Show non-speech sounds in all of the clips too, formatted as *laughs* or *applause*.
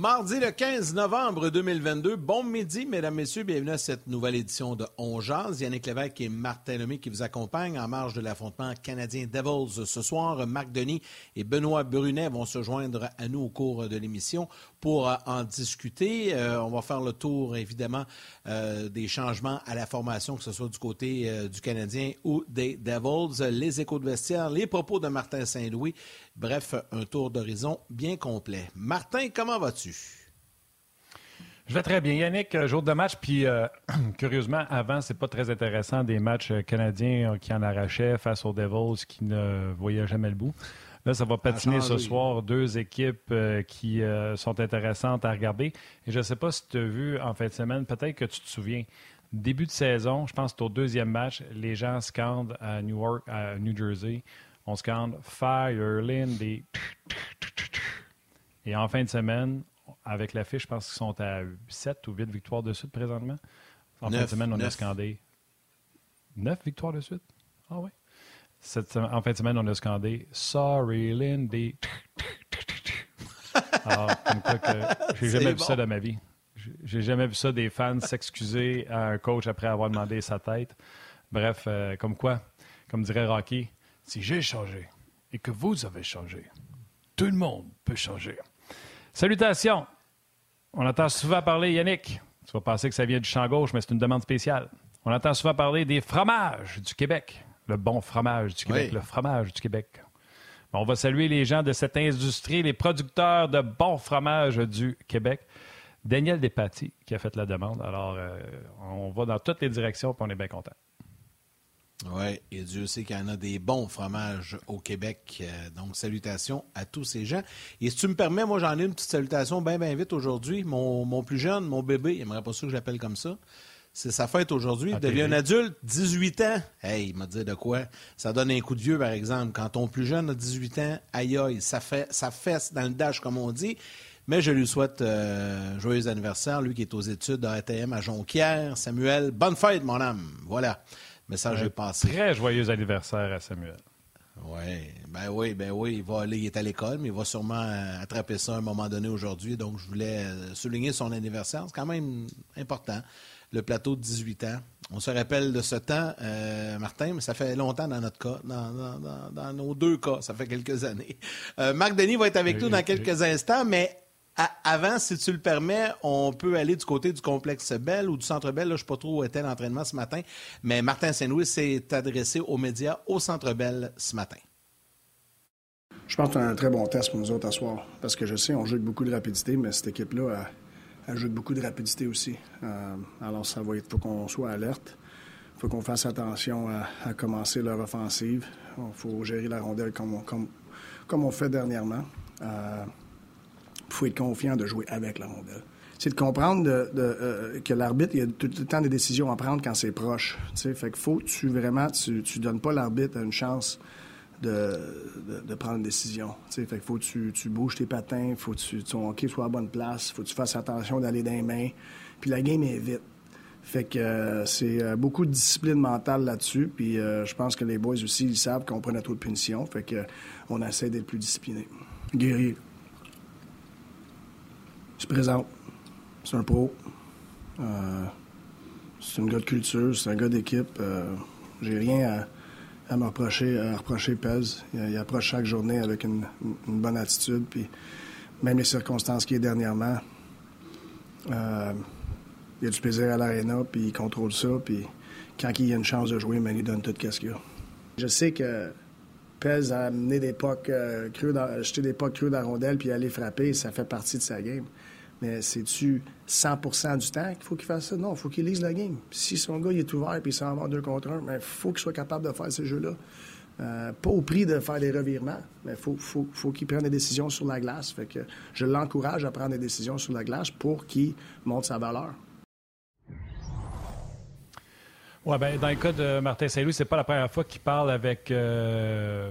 Mardi le 15 novembre 2022. Bon midi, mesdames, messieurs. Bienvenue à cette nouvelle édition de On Yannick Lévesque et Martin Lemay qui vous accompagnent en marge de l'affrontement canadien Devils ce soir. Marc Denis et Benoît Brunet vont se joindre à nous au cours de l'émission pour en discuter. Euh, on va faire le tour, évidemment, euh, des changements à la formation, que ce soit du côté euh, du Canadien ou des Devils, les échos de vestiaire, les propos de Martin Saint-Louis Bref, un tour d'horizon bien complet. Martin, comment vas-tu? Je vais très bien. Yannick, euh, jour de match, puis euh, *clears throat* curieusement, avant, c'est pas très intéressant des matchs euh, canadiens qui en arrachaient face aux Devils qui ne voyaient jamais le bout. Là, ça va patiner ce soir. Deux équipes qui sont intéressantes à regarder. Et je ne sais pas si tu as vu en fin de semaine, peut-être que tu te souviens, début de saison, je pense que au deuxième match, les gens scandent à Newark, à New Jersey, on scande Fire Lindy. Et en fin de semaine, avec l'affiche, je pense qu'ils sont à 7 ou 8 victoires de suite présentement. En fin de semaine, on a scandé 9 victoires de suite. Ah oui. en fin de semaine, on a scandé Sorry Lindy. *laughs* Alors, comme quoi que j'ai jamais vu ça dans ma vie. J'ai jamais vu ça des fans s'excuser à un coach après avoir demandé sa tête. Bref, euh, comme quoi, comme dirait Rocky, si j'ai changé et que vous avez changé, tout le monde peut changer. Salutations! On entend souvent parler, Yannick, tu vas penser que ça vient du champ gauche, mais c'est une demande spéciale. On entend souvent parler des fromages du Québec, le bon fromage du Québec, le fromage du Québec. On va saluer les gens de cette industrie, les producteurs de bons fromages du Québec. Daniel Despatie qui a fait la demande. Alors, euh, on va dans toutes les directions et on est bien content. Oui, et Dieu sait qu'il y en a des bons fromages au Québec. Euh, donc, salutations à tous ces gens. Et si tu me permets, moi, j'en ai une petite salutation bien, bien vite aujourd'hui. Mon, plus jeune, mon bébé, il n'aimerait pas ça que je l'appelle comme ça. C'est sa fête aujourd'hui. Il devient un adulte, 18 ans. Hey, il m'a dit de quoi? Ça donne un coup de vieux, par exemple. Quand ton plus jeune a 18 ans, aïe aïe, ça, fait, ça fesse dans le dash, comme on dit. Mais je lui souhaite euh, joyeux anniversaire, lui qui est aux études à ATM à Jonquière. Samuel, bonne fête, mon âme. Voilà. Message est passé. Très joyeux anniversaire à Samuel. Oui, ben oui, ben oui, il va aller, il est à l'école, mais il va sûrement euh, attraper ça à un moment donné aujourd'hui. Donc, je voulais euh, souligner son anniversaire. C'est quand même important. Le plateau de 18 ans. On se rappelle de ce temps, euh, Martin, mais ça fait longtemps dans notre cas, dans, nos deux cas, ça fait quelques années. Marc Denis va être avec nous dans quelques instants, mais avant, si tu le permets, on peut aller du côté du complexe Bell ou du Centre Bell. Là, je ne sais pas trop où était l'entraînement ce matin, mais Martin Saint-Louis s'est adressé aux médias au Centre Bell ce matin. Je pense que c'est un très bon test pour nous autres à soir. Parce que je sais, on joue avec beaucoup de rapidité, mais cette équipe-là, elle, joue avec beaucoup de rapidité aussi. Euh, alors, ça va être, faut qu'on soit alerte. Faut qu'on fasse attention à, commencer leur offensive. Il faut gérer la rondelle comme on, comme, comme on fait dernièrement. Euh, il faut être confiant de jouer avec la rondelle. C'est de comprendre euh, que l'arbitre, il y a tout le temps des décisions à prendre quand c'est proche. Fait que faut que tu vraiment, tu, tu donnes pas l'arbitre une chance de, prendre une décision. Fait que faut que tu, tu bouges tes patins, faut que tu, ton hockey soit à bonne place, faut que tu fasses attention d'aller dans les mains. Puis la game est vite. Fait que euh, c'est euh, beaucoup de discipline mentale là-dessus. Puis je pense que les boys aussi, ils savent qu'on prend trop de punitions. Fait que on essaie d'être plus discipliné. Guerrier se présente. C'est un pro. Euh, c'est un gars de culture, c'est un gars d'équipe. Euh, j'ai rien à, me reprocher, à reprocher Pez. Il, approche chaque journée avec une, bonne attitude. Puis même les circonstances qu'il y a dernièrement, euh, il a du plaisir à l'aréna, puis il contrôle ça. Puis quand il a une chance de jouer, ben, il donne tout ce qu'il a. Je sais que Pez a amené des pucks euh, creux, jeter des pucks creux dans la rondelle puis aller frapper, ça fait partie de sa game. Mais c'est-tu 100% du temps qu'il faut qu'il fasse ça? Non, il faut qu'il lise la game. Si son gars il est ouvert et il s'en va deux contre un, il ben, faut qu'il soit capable de faire ces jeux-là. Euh, pas au prix de faire des revirements, mais il faut, faut, faut qu'il prenne des décisions sur la glace. Fait que je l'encourage à prendre des décisions sur la glace pour qu'il montre sa valeur. Ouais, ben, dans le cas de Martin Saint-Louis, c'est pas la première fois qu'il parle avec euh,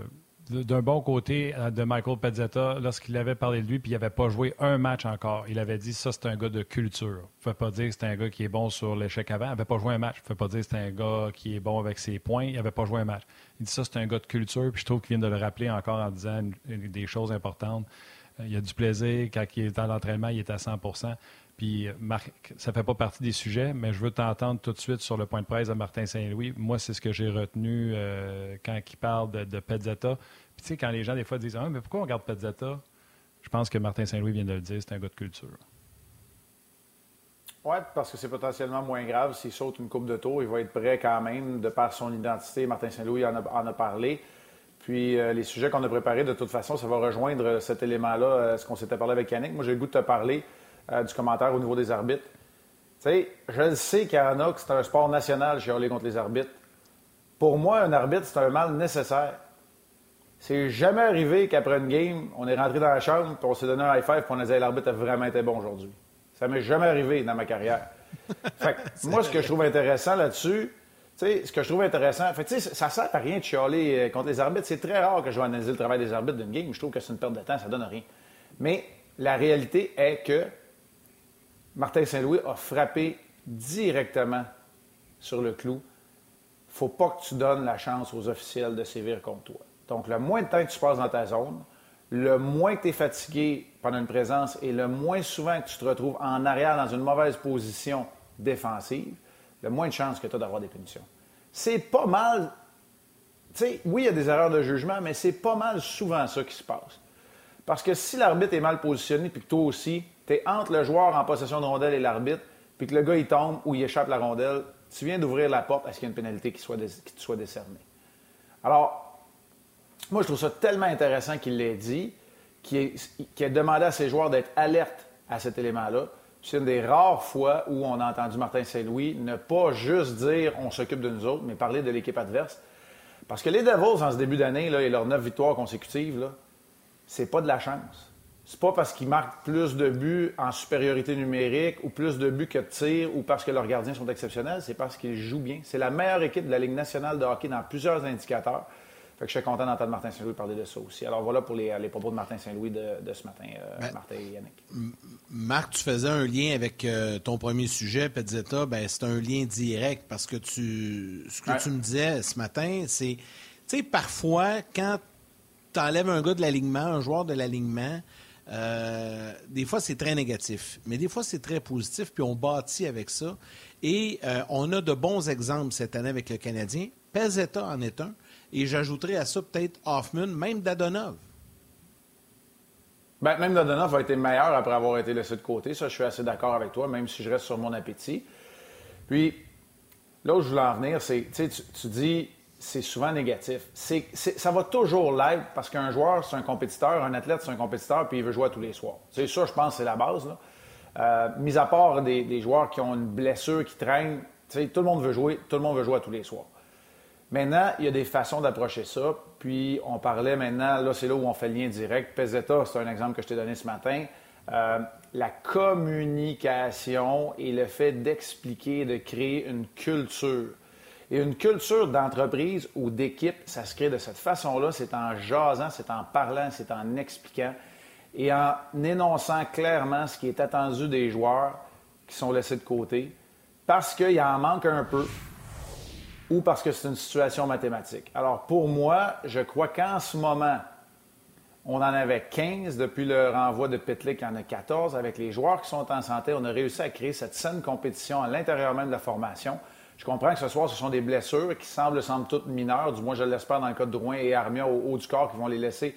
d'un bon côté euh, de Michael Pezzetta lorsqu'il avait parlé de lui, puis il n'avait pas joué un match encore. Il avait dit ça, c'est un gars de culture. Il ne fait pas dire que c'est un gars qui est bon sur l'échec avant. Il n'avait pas joué un match. Il ne fait pas dire que c'est un gars qui est bon avec ses points. Il n'avait pas joué un match. Il dit ça, c'est un gars de culture. Puis je trouve qu'il vient de le rappeler encore en disant des choses importantes. Il a du plaisir. Quand il est dans l'entraînement, il est à 100 puis, Marc, ça ne fait pas partie des sujets, mais je veux t'entendre tout de suite sur le point de presse de Martin Saint-Louis. Moi, c'est ce que j'ai retenu euh, quand il parle de, de. Puis, tu sais, quand les gens, des fois, disent ah, mais pourquoi on regarde Pezzetta Je pense que Martin Saint-Louis vient de le dire, c'est un gars de culture. Oui, parce que c'est potentiellement moins grave. S'il saute une coupe de tour, il va être prêt quand même, de par son identité. Martin Saint-Louis en, a, parlé. Puis euh, les sujets qu'on a préparés, de toute façon, ça va rejoindre cet élément-là, euh, ce qu'on s'était parlé avec Yannick. Moi, j'ai le goût de te parler euh, du commentaire au niveau des arbitres. Tu sais, je le sais qu'il y en a que c'est un sport national, chialer contre les arbitres. Pour moi, un arbitre, c'est un mal nécessaire. C'est jamais arrivé qu'après une game, on est rentré dans la chambre, puis on s'est donné un high five, puis on a dit l'arbitre a vraiment été bon aujourd'hui. Ça m'est jamais arrivé dans ma carrière. *laughs* fait moi, ce que je trouve intéressant là-dessus, tu sais, ce que je trouve intéressant, fait, ça sert à rien de chialer euh, contre les arbitres. C'est très rare que je vais analyser le travail des arbitres d'une game. Je trouve que c'est une perte de temps, ça donne rien. Mais la réalité est que Martin Saint-Louis a frappé directement sur le clou. Faut pas que tu donnes la chance aux officiels de sévir contre toi. Donc, le moins de temps que tu passes dans ta zone, le moins que tu es fatigué pendant une présence et le moins souvent que tu te retrouves en arrière dans une mauvaise position défensive, le moins de chances que tu as d'avoir des punitions. C'est pas mal. Sais, oui, il y a des erreurs de jugement, mais c'est pas mal souvent ça qui se passe. Parce que si l'arbitre est mal positionné, puis que toi aussi, tu es entre le joueur en possession de rondelle et l'arbitre, puis que le gars il tombe ou il échappe la rondelle, tu viens d'ouvrir la porte à ce qu'il y ait une pénalité qui, soit qui te soit décernée? Alors, moi, je trouve ça tellement intéressant qu'il l'ait dit, qu'il ait, demandé à ses joueurs d'être alertes à cet élément-là. C'est une des rares fois où on a entendu Martin Saint-Louis ne pas juste dire on s'occupe de nous autres, mais parler de l'équipe adverse. Parce que les Devils, en ce début d'année, et leurs neuf victoires consécutives, c'est pas de la chance c'est pas parce qu'ils marquent plus de buts en supériorité numérique ou plus de buts que de tirs ou parce que leurs gardiens sont exceptionnels, c'est parce qu'ils jouent bien. C'est la meilleure équipe de la Ligue nationale de hockey dans plusieurs indicateurs. Fait que je suis content d'entendre Martin Saint-Louis parler de ça aussi. Alors voilà pour les, propos de Martin Saint-Louis de, ce matin, euh, ben, Martin et Yannick. Marc, tu faisais un lien avec euh, ton premier sujet, Petzetta. Ben, c'est un lien direct parce que tu, ce que tu me disais ce matin, c'est, tu sais, parfois, quand tu enlèves un gars de l'alignement, un joueur de l'alignement, euh, des fois, c'est très négatif, mais des fois, c'est très positif, puis on bâtit avec ça. Et euh, on a de bons exemples cette année avec le Canadien. Pezetta en est un, et j'ajouterai à ça peut-être Hoffman, même Dadonov. Ben, même Dadonov a été meilleur après avoir été laissé de côté. Ça, je suis assez d'accord avec toi, même si je reste sur mon appétit. Puis, là où je voulais en venir, c'est, tu, tu dis, c'est souvent négatif. ça va toujours l'être parce qu'un joueur, c'est un compétiteur, un athlète, c'est un compétiteur, puis il veut jouer tous les soirs. C'est ça, je pense, c'est la base. Euh, mis à part des, joueurs qui ont une blessure, qui traînent, tout le monde veut jouer, tout le monde veut jouer tous les soirs. Maintenant, il y a des façons d'approcher ça. Puis, on parlait maintenant, là, c'est là où on fait le lien direct. Peseta, c'est un exemple que je t'ai donné ce matin. Euh, la communication et le fait d'expliquer, de créer une culture. Et une culture d'entreprise ou d'équipe, ça se crée de cette façon-là. C'est en jasant, c'est en parlant, c'est en expliquant et en énonçant clairement ce qui est attendu des joueurs qui sont laissés de côté parce qu'il en manque un peu ou parce que c'est une situation mathématique. Alors pour moi, je crois qu'en ce moment, on en avait 15 depuis le renvoi de Pitlick, il y en a 14. Avec les joueurs qui sont en santé, on a réussi à créer cette saine compétition à l'intérieur même de la formation. Je comprends que ce soir, ce sont des blessures qui semblent, semblent toutes mineures, du moins je l'espère dans le cas de Drouin et Armia au haut du corps qui vont les laisser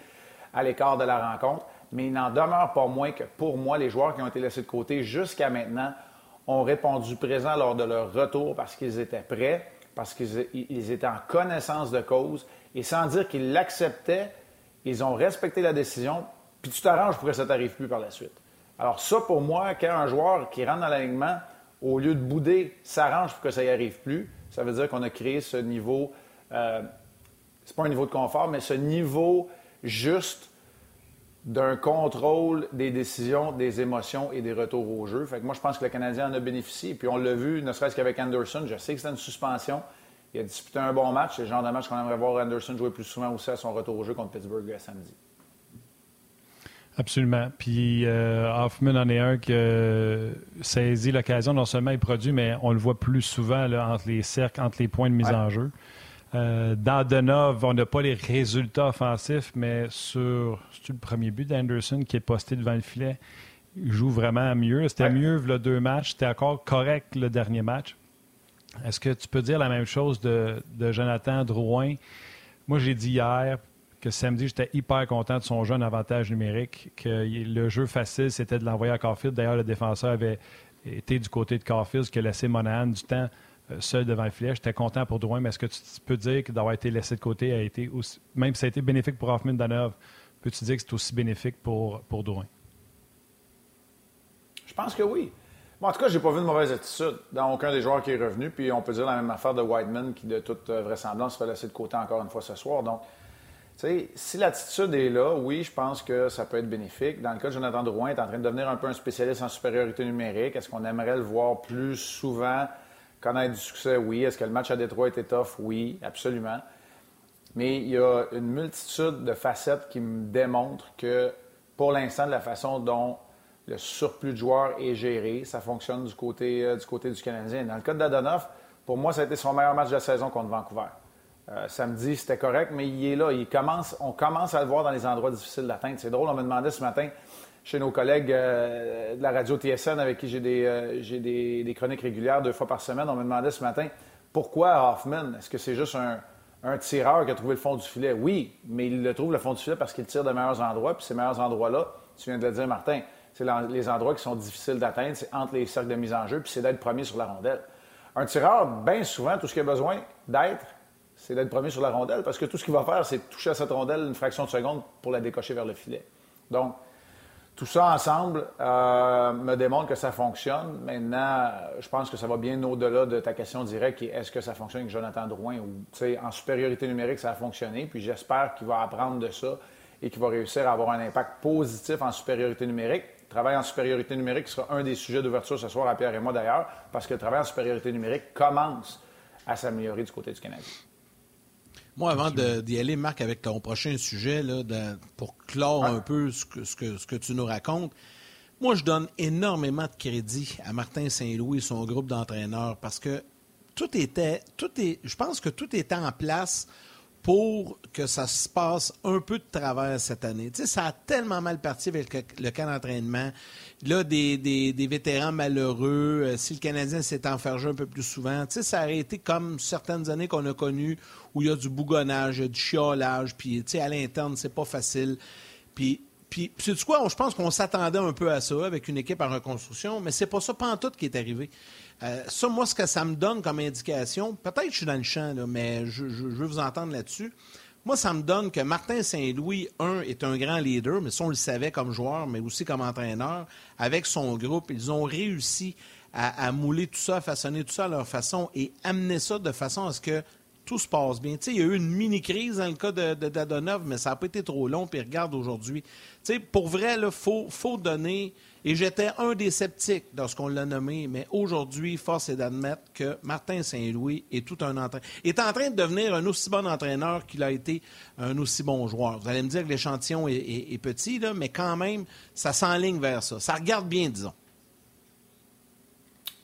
à l'écart de la rencontre. Mais il n'en demeure pas moins que pour moi, les joueurs qui ont été laissés de côté jusqu'à maintenant ont répondu présent lors de leur retour parce qu'ils étaient prêts, parce qu'ils étaient en connaissance de cause et sans dire qu'ils l'acceptaient, ils ont respecté la décision, puis tu t'arranges pour que ça t'arrive plus par la suite. Alors ça, pour moi, quand un joueur qui rentre dans l'alignement au lieu de bouder, s'arrange pour que ça n'y arrive plus. Ça veut dire qu'on a créé ce niveau, euh, c'est pas un niveau de confort, mais ce niveau juste d'un contrôle des décisions, des émotions et des retours au jeu. Fait que moi, je pense que le Canadien en a bénéficié. Puis on l'a vu, ne serait-ce qu'avec Anderson. Je sais que c'était une suspension. Il a disputé un bon match. C'est le genre de match qu'on aimerait voir Anderson jouer plus souvent aussi à son retour au jeu contre Pittsburgh samedi. Absolument. Puis euh, Hoffman en est un qui saisit l'occasion. Non seulement il produit, mais on le voit plus souvent là, entre les cercles, entre les points de mise en jeu. Euh, dans Denov, on n'a pas les résultats offensifs, mais sur le premier but d'Anderson qui est posté devant le filet, il joue vraiment mieux. C'était mieux le deux matchs. C'était encore correct le dernier match. Est-ce que tu peux dire la même chose de, Jonathan Drouin? Moi, j'ai dit hier que samedi, j'étais hyper content de son jeune avantage numérique, que le jeu facile, c'était de l'envoyer à Carfield. D'ailleurs, le défenseur avait été du côté de Carfield, ce qui a laissé Monahan du temps euh, seul devant le filet. J'étais content pour Drouin, mais est-ce que tu peux dire que d'avoir été laissé de côté a été aussi, même si ça a été bénéfique pour Hoffman Danov, peux-tu dire que c'est aussi bénéfique pour, pour Drouin? Je pense que oui. en tout cas, j'ai pas vu de mauvaise attitude dans aucun des joueurs qui est revenu. Puis on peut dire la même affaire de Whiteman qui, de toute euh, vraisemblance, se fait laisser de côté encore une fois ce soir. Donc, si l'attitude est là, oui, je pense que ça peut être bénéfique. Dans le cas de Jonathan Drouin, il est en train de devenir un peu un spécialiste en supériorité numérique. Est-ce qu'on aimerait le voir plus souvent connaître du succès? Oui. Est-ce que le match à Détroit était tough? Oui, absolument. Mais il y a une multitude de facettes qui me démontrent que, pour l'instant, de la façon dont le surplus de joueurs est géré, ça fonctionne du côté, euh, du, côté du Canadien. Dans le cas de Dadonoff, pour moi, ça a été son meilleur match de la saison contre Vancouver. Euh, samedi, c'était correct, mais il est là. On commence à le voir dans les endroits difficiles d'atteindre. C'est drôle, on me demandait ce matin chez nos collègues euh, de la radio TSN avec qui j'ai des, euh, des, chroniques régulières deux fois par semaine, on me demandait ce matin pourquoi Hoffman? Est-ce que c'est juste un, tireur qui a trouvé le fond du filet? Oui, mais il le trouve le fond du filet parce qu'il tire de meilleurs endroits, puis ces meilleurs endroits-là, tu viens de le dire, Martin, c'est les endroits qui sont difficiles d'atteindre, c'est entre les cercles de mise en jeu, puis c'est d'être premier sur la rondelle. Un tireur, bien souvent, tout ce qu'il a besoin d'être, c'est d'être premier sur la rondelle parce que tout ce qu'il va faire, c'est toucher à cette rondelle une fraction de seconde pour la décocher vers le filet. Donc, tout ça ensemble euh, me démontre que ça fonctionne. Maintenant, je pense que ça va bien au-delà de ta question directe qui est est-ce que ça fonctionne avec Jonathan Drouin? Ou en supériorité numérique, ça a fonctionné. Puis j'espère qu'il va apprendre de ça et qu'il va réussir à avoir un impact positif en supériorité numérique. Le travail en supériorité numérique sera un des sujets d'ouverture ce soir à Pierre et moi d'ailleurs, parce que le travail en supériorité numérique commence à s'améliorer du côté du Canada. Moi, avant d'y aller, Marc, avec ton prochain sujet, là, pour clore un peu ce que, ce, que, ce que tu nous racontes, moi, je donne énormément de crédit à Martin Saint-Louis et son groupe d'entraîneurs parce que tout était, tout est, je pense que tout était en place pour que ça se passe un peu de travers cette année. Tu sais, ça a tellement mal parti avec le, camp d'entraînement. Là, des, des, vétérans malheureux, euh, si le Canadien s'est enfergé un peu plus souvent, tu sais, ça aurait été comme certaines années qu'on a connues où il y a du bougonnage, du chiolage, puis, tu sais, à l'interne, c'est pas facile. Puis, puis, c'est quoi? Je pense qu'on s'attendait un peu à ça avec une équipe en reconstruction, mais c'est pas ça pantoute qui est arrivé. Euh, ça, moi, ce que ça me donne comme indication, peut-être que je suis dans le champ, mais je, veux vous entendre là-dessus. Moi, ça me donne que Martin Saint-Louis, un, est un grand leader, mais ça, on le savait comme joueur, mais aussi comme entraîneur. Avec son groupe, ils ont réussi à, mouler tout ça, à façonner tout ça à leur façon et amener ça de façon à ce que tout se passe bien. il y a eu une mini-crise dans le cas de, Dadonov, mais ça n'a pas été trop long. Puis regarde aujourd'hui. pour vrai, il faut, faut donner. Et j'étais un des sceptiques lorsqu'on l'a nommé, mais aujourd'hui, force est d'admettre que Martin Saint-Louis est tout un entraîneur. est en train de devenir un aussi bon entraîneur qu'il a été un aussi bon joueur. Vous allez me dire que l'échantillon est, est, petit, là, mais quand même, ça s'enligne vers ça. Ça regarde bien, disons.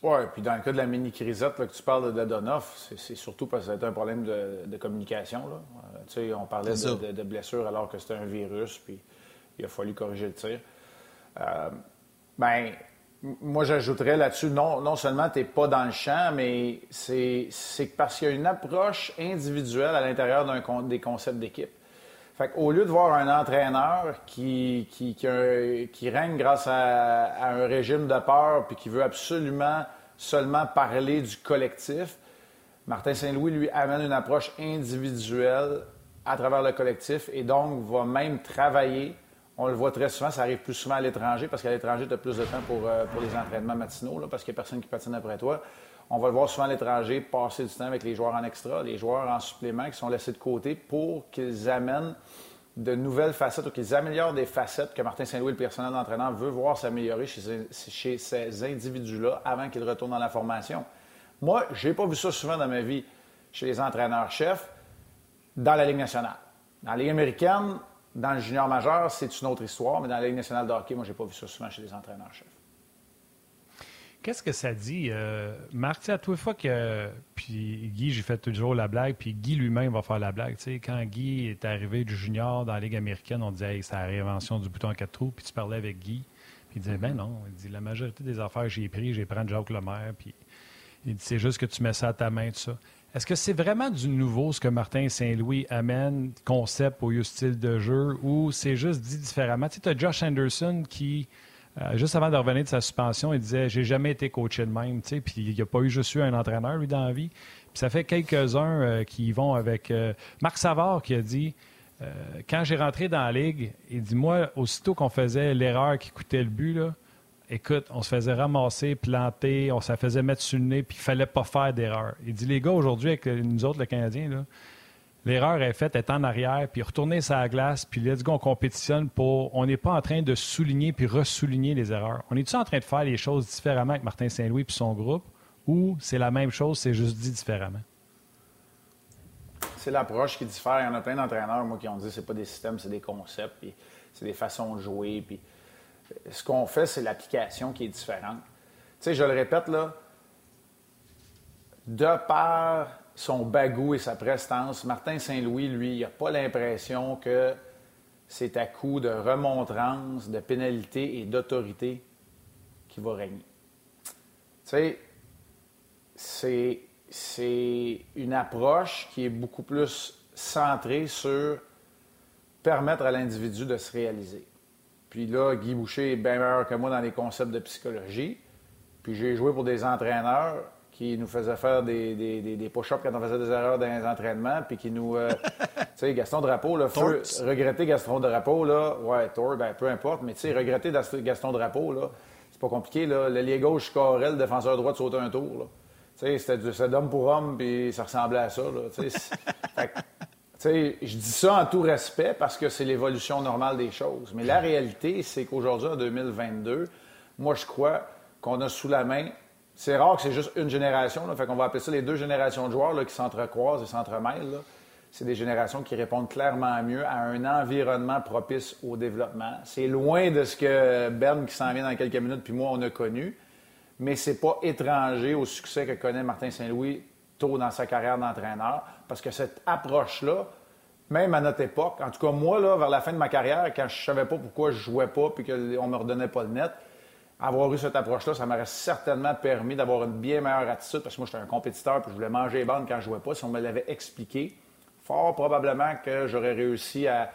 Oui, puis dans le cas de la mini-crisette que tu parles de Dadonoff, c'est surtout parce que c'était un problème de, communication. Là. Euh, tu sais, on parlait de, de, blessure alors que c'était un virus, puis il a fallu corriger le tir. Euh, ben, moi, j'ajouterais là-dessus, non, non seulement tu n'es pas dans le champ, mais c'est parce qu'il y a une approche individuelle à l'intérieur des concepts d'équipe. Fait au lieu de voir un entraîneur qui, qui, qui, règne grâce à, un régime de peur puis qui veut absolument seulement parler du collectif, Martin Saint-Louis lui amène une approche individuelle à travers le collectif et donc va même travailler. On le voit très souvent, ça arrive plus souvent à l'étranger parce qu'à l'étranger, tu as plus de temps pour, euh, les entraînements matinaux parce qu'il n'y a personne qui patine après toi. On va le voir souvent à l'étranger passer du temps avec les joueurs en extra, les joueurs en supplément qui sont laissés de côté pour qu'ils amènent de nouvelles facettes ou qu'ils améliorent des facettes que Martin Saint-Louis, le personnel d'entraîneur, veut voir s'améliorer chez, chez, ces individus-là avant qu'ils retournent dans la formation. Moi, je n'ai pas vu ça souvent dans ma vie chez les entraîneurs-chefs dans la Ligue nationale. Dans la Ligue américaine, dans le junior majeur, c'est une autre histoire, mais dans la Ligue nationale de hockey, moi, je n'ai pas vu ça souvent chez les entraîneurs-chefs. Qu'est-ce que ça dit, euh, Marc? À toute fois que. Puis Guy, j'ai fait toujours la blague, puis Guy lui-même va faire la blague. quand Guy est arrivé du junior dans la Ligue américaine, on disait c'est la réinvention du bouton à quatre trous, puis tu parlais avec Guy, puis il disait ben non, il dit la majorité des affaires que j'ai pris, j'ai pris Jacques Lemaire, puis il dit c'est juste que tu mets ça à ta main, tout ça. Est-ce que c'est vraiment du nouveau ce que Martin Saint-Louis amène, concept au style de jeu, ou c'est juste dit différemment? Tu sais, as Josh Anderson qui, euh, juste avant de revenir de sa suspension, il disait J'ai jamais été coaché de même, tu sais, puis il n'y a pas eu juste eu un entraîneur, lui, dans la vie. Puis ça fait quelques-uns euh, qui vont avec. Euh, Marc Savard qui a dit Quand j'ai rentré dans la ligue, il dit Moi, aussitôt qu'on faisait l'erreur qui coûtait le but, là, écoute, on se faisait ramasser, planter, on se faisait mettre sur le nez, puis il fallait pas faire d'erreur. Il dit, les gars, aujourd'hui, avec nous autres, le Canadien, l'erreur est faite, est en arrière, puis retourner sur la glace, puis let's go, on compétitionne pour... On n'est pas en train de souligner puis ressouligner les erreurs. On est-tu en train de faire les choses différemment avec Martin Saint-Louis puis son groupe, ou c'est la même chose, c'est juste dit différemment? C'est l'approche qui diffère. Il y en a plein d'entraîneurs, moi, qui ont dit c'est pas des systèmes, c'est des concepts, puis c'est des façons de jouer, puis ce qu'on fait, c'est l'application qui est différente. Tu sais, je le répète, là, de par son bagou et sa prestance, Martin Saint-Louis, lui, il n'a pas l'impression que c'est à coup de remontrance, de pénalité et d'autorité qui va régner. Tu sais, c'est une approche qui est beaucoup plus centrée sur permettre à l'individu de se réaliser. Puis là, Guy Boucher est bien meilleur que moi dans les concepts de psychologie. Puis j'ai joué pour des entraîneurs qui nous faisaient faire des, des, des, push-ups quand on faisait des erreurs dans les entraînements, puis qui nous... Euh, *laughs* tu sais, Gaston Drapeau, là, regretter Gaston Drapeau, là, ouais, Thor, ben, peu importe, mais tu sais, regretter Gaston Drapeau, là, c'est pas compliqué, là. L'allié gauche scorait, le défenseur droit de sauter un tour, là. Tu sais, c'était d'homme pour homme, puis ça ressemblait à ça, là. Tu *laughs* je dis ça en tout respect parce que c'est l'évolution normale des choses. Mais la réalité, c'est qu'aujourd'hui, en 2022, moi, je crois qu'on a sous la main. C'est rare que c'est juste une génération. Là, fait qu'on va appeler ça les deux générations de joueurs qui s'entrecroisent et s'entremêlent. C'est des générations qui répondent clairement mieux à un environnement propice au développement. C'est loin de ce que Ben, qui s'en vient dans quelques minutes, puis moi, on a connu. Mais c'est pas étranger au succès que connaît Martin Saint-Louis tôt dans sa carrière d'entraîneur, parce que cette approche-là, même à notre époque, en tout cas moi, là, vers la fin de ma carrière, quand je ne savais pas pourquoi je jouais pas puis qu'on ne me redonnait pas le net, avoir eu cette approche-là, ça m'aurait certainement permis d'avoir une bien meilleure attitude, parce que moi, j'étais un compétiteur puis je voulais manger les bandes quand je jouais pas. Si on me l'avait expliqué, fort probablement que j'aurais réussi à,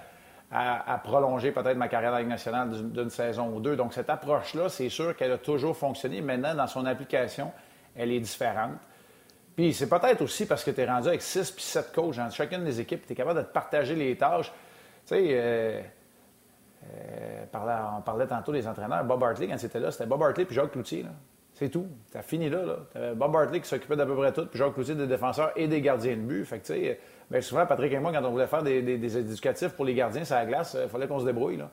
prolonger peut-être ma carrière dans nationale d'une saison ou deux. Donc, cette approche-là, c'est sûr qu'elle a toujours fonctionné. Maintenant, dans son application, elle est différente. Puis c'est peut-être aussi parce que tu es rendu avec 6 puis 7 coachs dans chacune des équipes, tu es capable de te partager les tâches. Tu sais, euh, euh, on parlait tantôt des entraîneurs. Bob Hartley, quand c'était là, c'était Bob Hartley puis Jacques Cloutier. C'est tout. Tu as fini là. là. Bob Hartley qui s'occupait d'à peu près tout, puis Jacques Cloutier des défenseurs et des gardiens de but. Fait que, tu sais, bien souvent, Patrick et moi, quand on voulait faire des, éducatifs pour les gardiens sur la glace, il euh, fallait qu'on se débrouille. Là.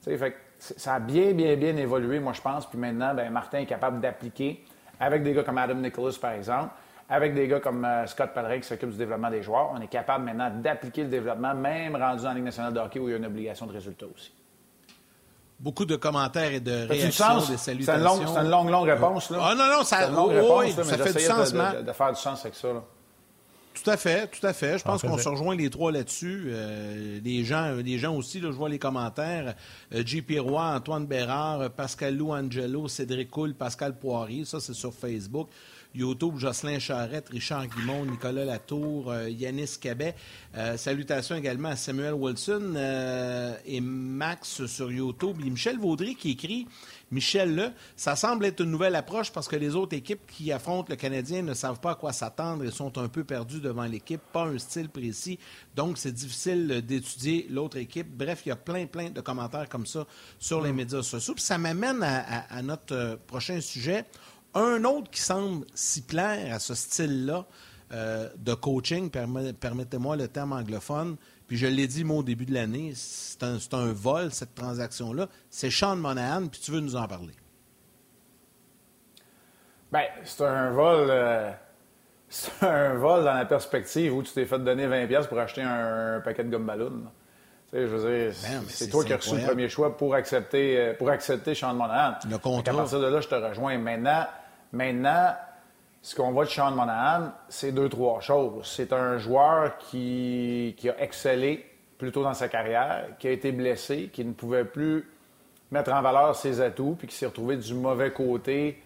Fait que ça a bien, bien, bien évolué, moi, je pense. Puis maintenant, ben, Martin est capable d'appliquer avec des gars comme Adam Nicholas, par exemple avec des gars comme euh, Scott Pellerin qui s'occupe du développement des joueurs, on est capable maintenant d'appliquer le développement, même rendu en Ligue nationale de hockey où il y a une obligation de résultat aussi. Beaucoup de commentaires et de réactions, des salutations. C'est une, longue, longue réponse. Là. Ah non, non, ça, ça fait du sens. De, de, faire du sens avec ça. Là. Tout à fait, tout à fait. Je pense qu'on se rejoint les trois là-dessus. Euh, les, gens, les gens aussi, là, je vois les commentaires. Euh, J.P. Roy, Antoine Bérard, Pascal Lou Angelo, Cédric Coul, Pascal Poirier. Ça, c'est sur Facebook. YouTube, Jocelyn Charrette, Richard Guimond, Nicolas Latour, euh, Yanis Cabet. Euh, salutations également à Samuel Wilson euh, et Max sur YouTube. Et Michel Vaudry qui écrit Michel, là, ça semble être une nouvelle approche parce que les autres équipes qui affrontent le Canadien ne savent pas à quoi s'attendre et sont un peu perdus devant l'équipe, pas un style précis. Donc, c'est difficile d'étudier l'autre équipe. Bref, il y a plein, plein de commentaires comme ça sur les mm. médias sociaux. Puis ça m'amène à, notre prochain sujet. Un autre qui semble s'y plaire à ce style-là euh, de coaching, permettez-moi le terme anglophone, puis je l'ai dit, moi, au début de l'année, c'est un, vol, cette transaction-là. C'est Sean Monahan, puis tu veux nous en parler. Bien, c'est un vol. Euh, *laughs* c'est un vol dans la perspective où tu t'es fait donner 20$ pour acheter un, paquet de gomme ballon. Tu sais, je veux dire, ben, c'est toi qui as reçu le premier choix pour accepter, euh, pour accepter Sean Monahan. Le À partir de là, je te rejoins. Maintenant, Maintenant, ce qu'on voit de Sean Monahan, c'est deux, trois choses. C'est un joueur qui, qui, a excellé plus tôt dans sa carrière, qui a été blessé, qui ne pouvait plus mettre en valeur ses atouts, puis qui s'est retrouvé du mauvais côté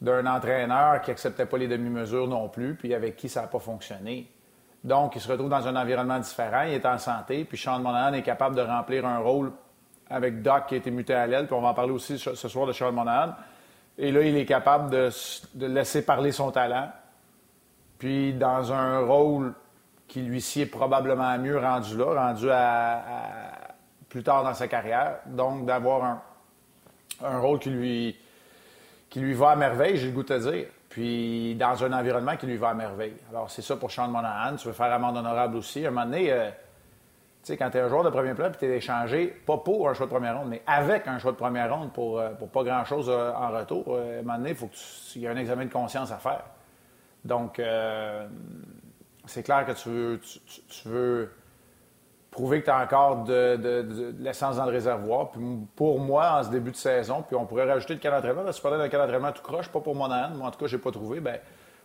d'un entraîneur qui n'acceptait pas les demi-mesures non plus, puis avec qui ça n'a pas fonctionné. Donc, il se retrouve dans un environnement différent, il est en santé, puis Sean Monahan est capable de remplir un rôle avec Doc qui a été muté à l'aile, puis on va en parler aussi ce soir de Sean Monahan. Et là, il est capable de, laisser parler son talent, puis dans un rôle qui lui sied probablement mieux rendu là, rendu à, plus tard dans sa carrière. Donc, d'avoir un, rôle qui lui, qui lui va à merveille, j'ai le goût de te dire. Puis dans un environnement qui lui va à merveille. Alors, c'est ça pour Sean Monahan. Tu veux faire amende honorable aussi. À un moment donné, euh, sais, quand tu es un joueur de premier plan, puis tu es échangé, pas pour un choix de première ronde, mais avec un choix de première ronde pour, euh, pour pas grand-chose euh, en retour, à un moment donné, il faut qu'il y ait un examen de conscience à faire. Donc, c'est clair que tu veux, tu veux prouver que tu as encore de, l'essence dans le réservoir. Puis pour moi, en ce début de saison, puis on pourrait rajouter le camp d'entraînement. Là, tu parlais d'un camp d'entraînement tout croche, pas pour mon âne. Moi, en tout cas, je n'ai pas trouvé. Ben,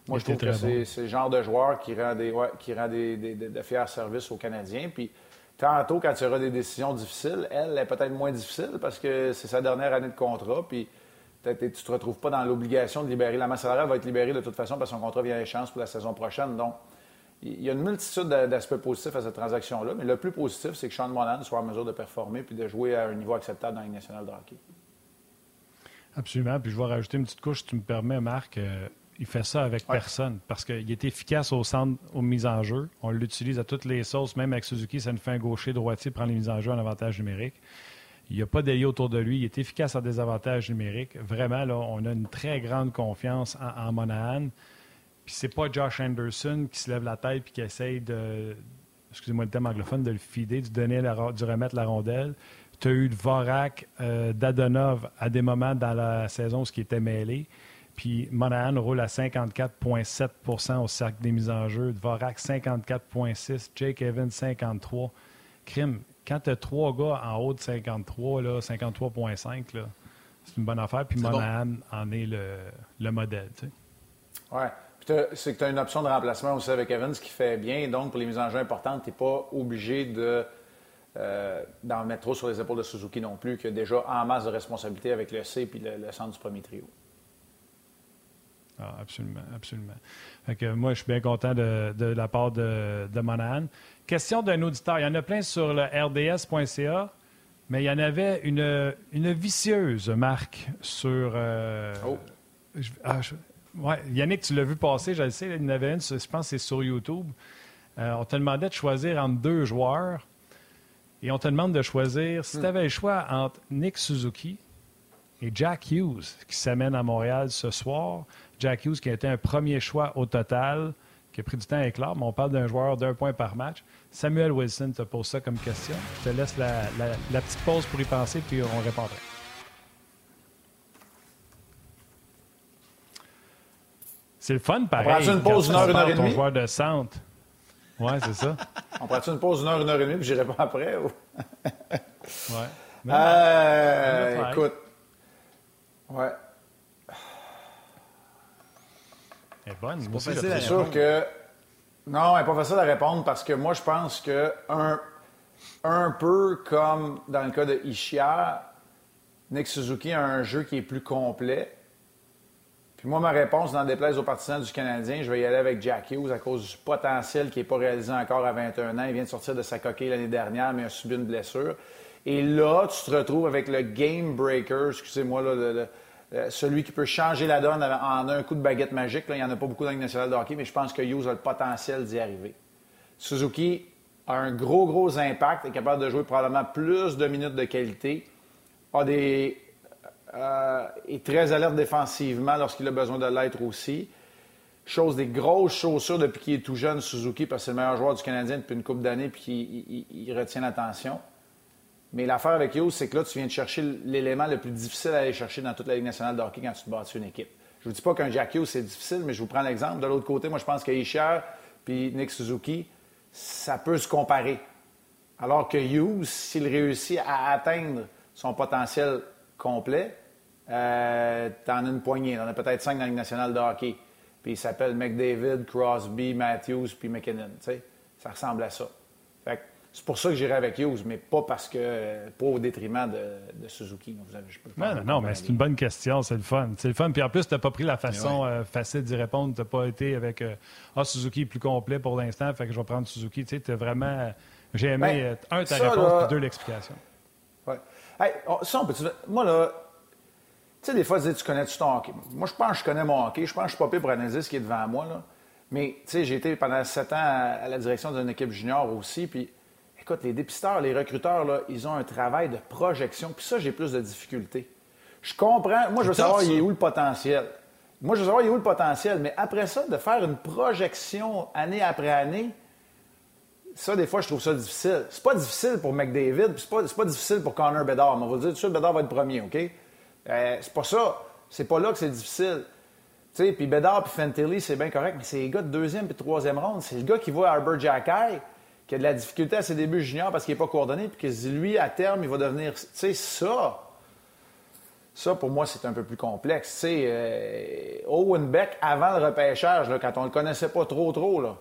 moi, je trouve que c'est, le genre de joueur qui rend des, qui rend des, de fiers services aux Canadiens. Puis tantôt, quand tu auras des décisions difficiles, elle est peut-être moins difficile parce que c'est sa dernière année de contrat. Puis tu ne te retrouves pas dans l'obligation de libérer. La masse salariale va être libérée de toute façon parce que son contrat vient à échéance pour la saison prochaine. Donc, il y a une multitude d'aspects positifs à cette transaction-là, mais le plus positif, c'est que Sean Monahan soit en mesure de performer puis de jouer à un niveau acceptable dans la nationale de hockey. Absolument. Puis je vais rajouter une petite couche, si tu me permets, Marc. Euh, il fait ça avec personne parce qu'il est efficace au centre, aux mises en jeu. On l'utilise à toutes les sauces, même avec Suzuki, ça nous fait un gaucher, droitier, prend les mises en jeu en avantage numérique. Il n'y a pas d'ailier autour de lui. Il est efficace en désavantage numérique. Vraiment, là, on a une très grande confiance en, en Monahan. Puis c'est pas Josh Anderson qui se lève la tête et qui essaye de, excusez-moi le terme anglophone, de le fider, de donner la, remettre la rondelle. Tu as eu Vorak, euh, Dadonov à des moments dans la saison ce qui était mêlé. Puis Monahan roule à 54,7% au cercle des mises en jeu. Vorak 54,6. Jake Evans 53. Crime, quand tu as trois gars en haut de 53, 53,5, c'est une bonne affaire. Puis Monahan en est le, le modèle. Tu sais. Ouais c'est que tu as une option de remplacement aussi avec Evans qui fait bien. Donc, pour les mises en jeu importantes, tu n'es pas obligé de, euh, d'en mettre trop sur les épaules de Suzuki non plus, qui a déjà en masse de responsabilités avec le C et le, centre du premier trio. Ah, absolument, absolument. moi, je suis bien content de, la part de, de Monahan. Question d'un auditeur. Il y en a plein sur le rds.ca, mais il y en avait une, une vicieuse marque sur. Euh, oh. Ah, oui, Yannick, tu l'as vu passer, je le sais, il y en avait une, je pense que c'est sur YouTube. Euh, on te demandait de choisir entre deux joueurs et on te demande de choisir, si hmm. tu avais le choix entre Nick Suzuki et Jack Hughes, qui s'amène à Montréal ce soir. Jack Hughes qui a été un premier choix au total, qui a pris du temps à éclore, mais on parle d'un joueur d'un point par match. Samuel Wilson te pose ça comme question. Je te laisse la, la petite pause pour y penser, puis on répondra. C'est le fun, pareil. On prend une pause d'une heure, une heure et demie? joueur de centre. Oui, c'est ça. on prend une pause d'une heure, une heure et demie, puis j'irai pas après? Ou... ouais. Euh, écoute. Ouais. Elle est bonne. C'est pas facile C'est sûr que. Non, elle n'est pas facile à répondre parce que moi, je pense que un, un peu comme dans le cas de Ishia, Nick Suzuki a un jeu qui est plus complet. Puis moi, ma réponse, dans déplaise aux partisans du Canadien, je vais y aller avec Jack Hughes à cause du potentiel qui n'est pas réalisé encore à 21 ans. Il vient de sortir de sa coquille l'année dernière, mais a subi une blessure. Et là, tu te retrouves avec le game breaker, excusez-moi, là, celui qui peut changer la donne en un coup de baguette magique. il n'y en a pas beaucoup dans le national de hockey, mais je pense que Hughes a le potentiel d'y arriver. Suzuki a un gros, gros impact, est capable de jouer probablement plus de minutes de qualité, a des euh, est très alerte défensivement lorsqu'il a besoin de l'être aussi. Chose des grosses chaussures depuis qu'il est tout jeune, Suzuki, parce que c'est le meilleur joueur du Canadien depuis une couple d'années, puis il, retient l'attention. Mais l'affaire avec Hughes, c'est que là, tu viens de chercher l'élément le plus difficile à aller chercher dans toute la Ligue nationale de hockey quand tu te bâtis une équipe. Je vous dis pas qu'un Jack Hughes, c'est difficile, mais je vous prends l'exemple. De l'autre côté, moi, je pense qu'Aisher puis Nick Suzuki, ça peut se comparer. Alors que Hughes, s'il réussit à atteindre son potentiel complet, Euh, T'en as une poignée. On a peut-être cinq dans la Ligue nationale de hockey. Puis ils s'appellent McDavid, Crosby, Matthews, puis McKinnon. Ça ressemble à ça. C'est pour ça que j'irai avec Hughes, mais pas parce que pas au détriment de, Suzuki. Vous avez, je peux non, non, mais c'est une bonne question, c'est le fun. C'est le fun. Puis en plus, tu n'as pas pris la façon euh, facile d'y répondre. Tu n'as pas été avec euh, Ah, Suzuki est plus complet pour l'instant, fait que je vais prendre Suzuki. Tu sais, vraiment. J'ai aimé, ben, euh, un, ta réponse, puis deux, l'explication. Oui. Hey, ça, on peut Moi, là, tu sais, des fois, tu dis, tu connais-tu ton hockey? Moi, je pense que je connais mon hockey. Je pense que je suis pas pire pour analyser ce qui est devant moi, là. Mais, tu sais, j'ai été pendant sept ans à, la direction d'une équipe junior aussi, puis écoute, les dépisteurs, les recruteurs, là, ils ont un travail de projection. Puis ça, j'ai plus de difficultés. Je comprends. Moi, je veux savoir, il est où le potentiel? Moi, je veux savoir, il est où le potentiel. Mais après ça, de faire une projection année après année, ça, des fois, je trouve ça difficile. C'est pas difficile pour McDavid, puis c'est pas, pas difficile pour Connor Bedard. Mais on va dire tout de suite, Bedard va être premier, OK? Euh, c'est pas ça. C'est pas là que c'est difficile. Tu sais, puis Bedard puis Fantilli, c'est bien correct, mais c'est les gars de deuxième puis troisième ronde. C'est le gars qui voit Arbor Jackay qui a de la difficulté à ses débuts juniors parce qu'il n'est pas coordonné, puis que lui, à terme, il va devenir. Tu sais, ça, ça, pour moi, c'est un peu plus complexe. Tu sais, euh, Owen Beck, avant le repêchage, quand on ne le connaissait pas trop, trop, là,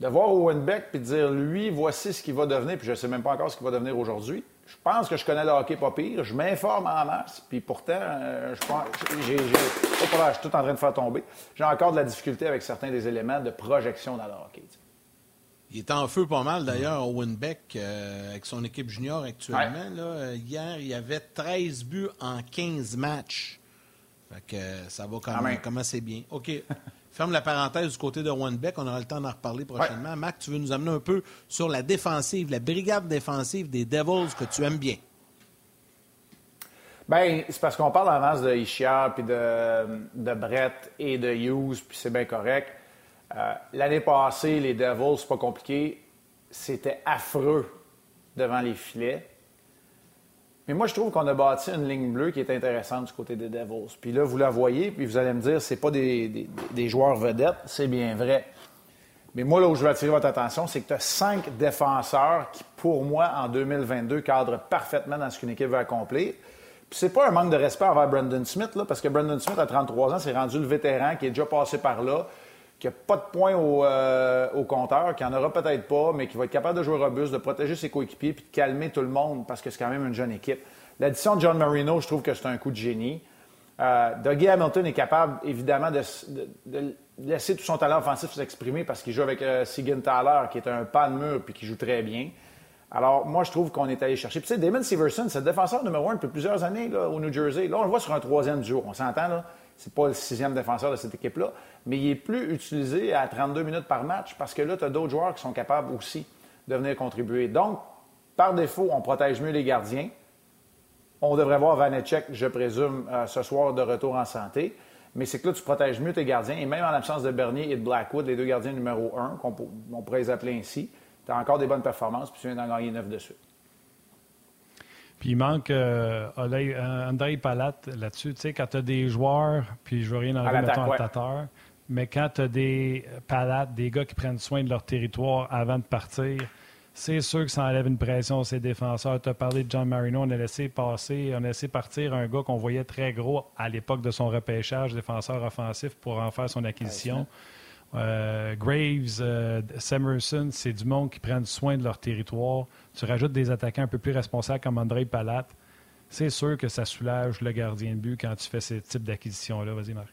de voir Owen Beck puis de dire, lui, voici ce qu'il va devenir, puis je ne sais même pas encore ce qu'il va devenir aujourd'hui. Je pense que je connais le hockey pas pire. Je m'informe en masse, puis pourtant, euh, je pense, j'ai, je suis tout en train de faire tomber. J'ai encore de la difficulté avec certains des éléments de projection dans le hockey. Il est en feu pas mal d'ailleurs, Owen Beck, euh, avec son équipe junior actuellement. Là, hier, il y avait 13 buts en 15 matchs. Fait que euh, ça va quand même commencer bien. OK. *laughs* Ferme la parenthèse du côté de Owen Beck. On aura le temps d'en reparler prochainement. Ouais. Marc, tu veux nous amener un peu sur la défensive, la brigade défensive des Devils que tu aimes bien? Bien, c'est parce qu'on parle en avance de Ishia, puis de, de Brett et de Hughes, puis c'est bien correct. Euh, l'année passée, les Devils, c'est pas compliqué, c'était affreux devant les filets. Mais moi, je trouve qu'on a bâti une ligne bleue qui est intéressante du côté des Devils. Puis là, vous la voyez, puis vous allez me dire, c'est pas des, joueurs vedettes, c'est bien vrai. Mais moi, là où je veux attirer votre attention, c'est que tu as cinq défenseurs qui, pour moi, en 2022, cadrent parfaitement dans ce qu'une équipe veut accomplir. Puis c'est pas un manque de respect envers Brandon Smith, là, parce que Brandon Smith, à 33 ans, c'est rendu le vétéran qui est déjà passé par là, qui n'a pas de points euh, au, compteur, qui n'en aura peut-être pas, mais qui va être capable de jouer robuste, de protéger ses coéquipiers puis de calmer tout le monde parce que c'est quand même une jeune équipe. L'addition de John Marino, je trouve que c'est un coup de génie. Euh, Dougie Hamilton est capable, évidemment, de, laisser tout son talent offensif s'exprimer parce qu'il joue avec euh, Sigan Thaler, qui est un pas de mur puis qui joue très bien. Alors, moi, je trouve qu'on est allé chercher. Puis, tu sais, Damon Severson, c'est le défenseur numéro un depuis plusieurs années au New Jersey. Là, on le voit sur un troisième duo. On s'entend, là. C'est pas le sixième défenseur de cette équipe-là, mais il est plus utilisé à 32 minutes par match parce que là, tu as d'autres joueurs qui sont capables aussi de venir contribuer. Donc, par défaut, on protège mieux les gardiens. On devrait voir Vanecek, je présume, euh, ce soir de retour en santé. Mais c'est que là, tu protèges mieux tes gardiens. Et même en l'absence de Bernier et de Blackwood, les deux gardiens numéro un, qu'on on pourrait les appeler ainsi, tu as encore des bonnes performances, puis tu viens d'en gagner neuf de suite. Puis il manque euh, euh, André Palat là-dessus. Tu sais, quand tu as des joueurs, puis je veux rien enlever, mettons, ouais. tâteur, mais quand tu as des palates, des gars qui prennent soin de leur territoire avant de partir, c'est sûr que ça enlève une pression à ses défenseurs. Tu as parlé de John Marino, on a laissé passer, on a laissé partir un gars qu'on voyait très gros à l'époque de son repêchage, défenseur offensif, pour en faire son acquisition. Euh, Graves, euh, Samerson, c'est du monde qui prennent soin de leur territoire. Tu rajoutes des attaquants un peu plus responsables comme André Palat. C'est sûr que ça soulage le gardien de but quand tu fais ce type d'acquisition-là. Vas-y, Marc.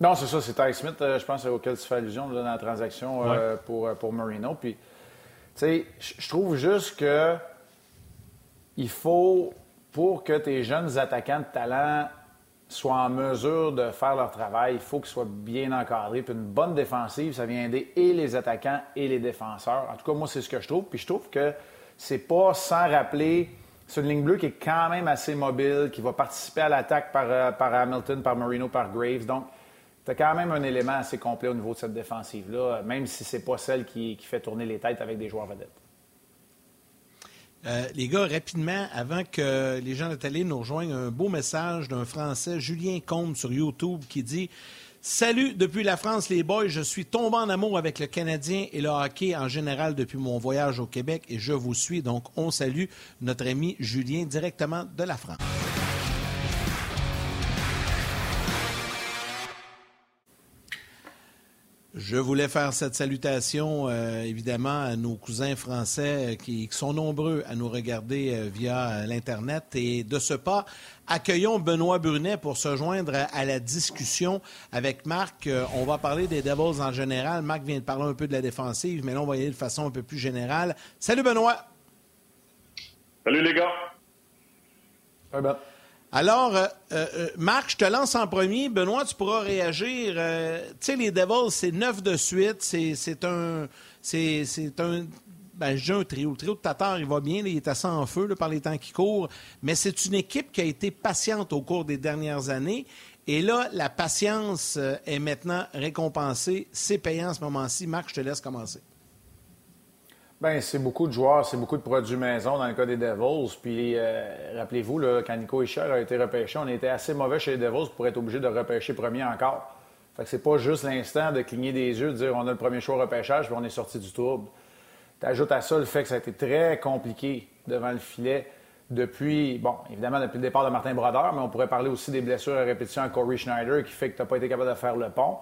Non, c'est ça, c'est Ty Smith, euh, je pense, auquel tu fais allusion dans la transaction pour, pour Marino. Puis, tu sais, je trouve juste que il faut, pour que tes jeunes attaquants de talent soient en mesure de faire leur travail, il faut qu'ils soient bien encadrés. Puis une bonne défensive, ça vient aider et les attaquants et les défenseurs. En tout cas, moi, c'est ce que je trouve. Puis je trouve que c'est pas sans rappeler. C'est une ligne bleue qui est quand même assez mobile, qui va participer à l'attaque par, euh, Hamilton, par Marino, par Graves. Donc, tu quand même un élément assez complet au niveau de cette défensive-là, même si c'est pas celle qui fait tourner les têtes avec des joueurs vedettes. Euh, les gars, rapidement, avant que les gens de nous rejoignent, un beau message d'un Français, Julien Combe, sur YouTube, qui dit Salut depuis la France, les boys. Je suis tombé en amour avec le Canadien et le hockey en général depuis mon voyage au Québec et je vous suis. Donc, on salue notre ami Julien directement de la France. Je voulais faire cette salutation, euh, évidemment, à nos cousins français euh, qui, sont nombreux à nous regarder euh, via l'Internet. Et de ce pas, accueillons Benoît Brunet pour se joindre à, la discussion avec Marc. on va parler des Devils en général. Marc vient de parler un peu de la défensive, mais là, on va y aller de façon un peu plus générale. Salut, Benoît. Salut, les gars. Salut, alors, euh, euh, Marc, je te lance en premier. Benoît, tu pourras réagir. Euh, tu sais, les Devils, c'est neuf de suite. C'est un. C'est un. Ben, j'ai un trio. Le trio de Tatar, il va bien. il est assez en feu par les temps qui courent. Mais c'est une équipe qui a été patiente au cours des dernières années. Et là, la patience est maintenant récompensée. C'est payant en ce moment-ci. Marc, je te laisse commencer. Bien, c'est beaucoup de joueurs, c'est beaucoup de produits maison dans le cas des Devils. Puis, euh, rappelez-vous, quand Nico Ischer a été repêché, on était assez mauvais chez les Devils pour être obligé de repêcher premier encore. Fait que c'est pas juste l'instant de cligner des yeux, de dire on a le premier choix repêchage, puis on est sorti du trouble. T'ajoutes à ça le fait que ça a été très compliqué devant le filet depuis, bon, évidemment, depuis le départ de Martin Brodeur, mais on pourrait parler aussi des blessures à répétition à Corey Schneider qui fait que tu n'as pas été capable de faire le pont.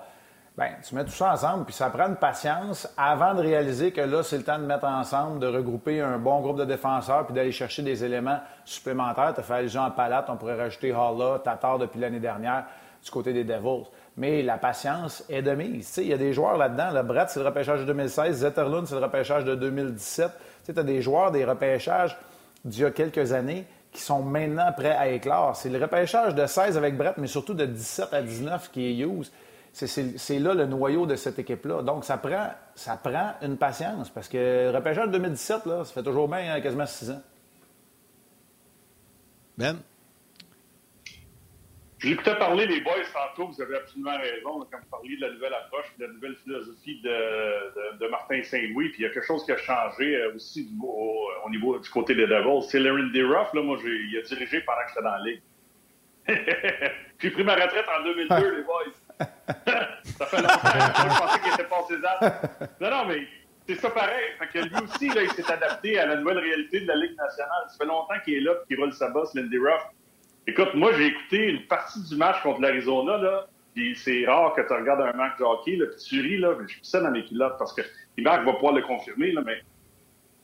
Bien, tu mets tout ça ensemble, puis ça prend une patience avant de réaliser que là, c'est le temps de mettre ensemble, de regrouper un bon groupe de défenseurs, puis d'aller chercher des éléments supplémentaires. Tu as fait allusion à Palate, on pourrait rajouter Halla, Tatar depuis l'année dernière du côté des Devils. Mais la patience est de mise. Il y a des joueurs là-dedans. Le Brett, c'est le repêchage de 2016. Zetterlund, c'est le repêchage de 2017. Tu as des joueurs des repêchages d'il y a quelques années qui sont maintenant prêts à éclore. C'est le repêchage de 16 avec Brett, mais surtout de 17 à 19 qui est use c'est là le noyau de cette équipe-là. Donc, ça prend, ça prend une patience parce que le repêchage 2017, là, ça fait toujours bien hein, quasiment six ans. Ben? Je l'écoutais parler, les boys, tantôt, vous avez absolument raison, quand vous parliez de la nouvelle approche, de la nouvelle philosophie de, de, Martin Saint-Louis, puis il y a quelque chose qui a changé euh, aussi au, niveau du côté des Devils. C'est Larry DeRuff, là, moi, il a dirigé pendant que j'étais dans la ligue. *laughs* J'ai pris ma retraite en 2002, les boys ça fait longtemps. je pensais qu'il était passé. Non, non, mais c'est ça pareil. Fait que lui aussi, là, il s'est adapté à la nouvelle réalité de la Ligue nationale. Ça fait longtemps qu'il est là et qu'il roule sa bosse, Lindy Ruff. Écoute, moi, j'ai écouté une partie du match contre l'Arizona, là. C'est rare que tu regardes un match de hockey, là, puis tu ris, là. Je suis ça dans mes culottes parce que Marc va pouvoir le confirmer, là, mais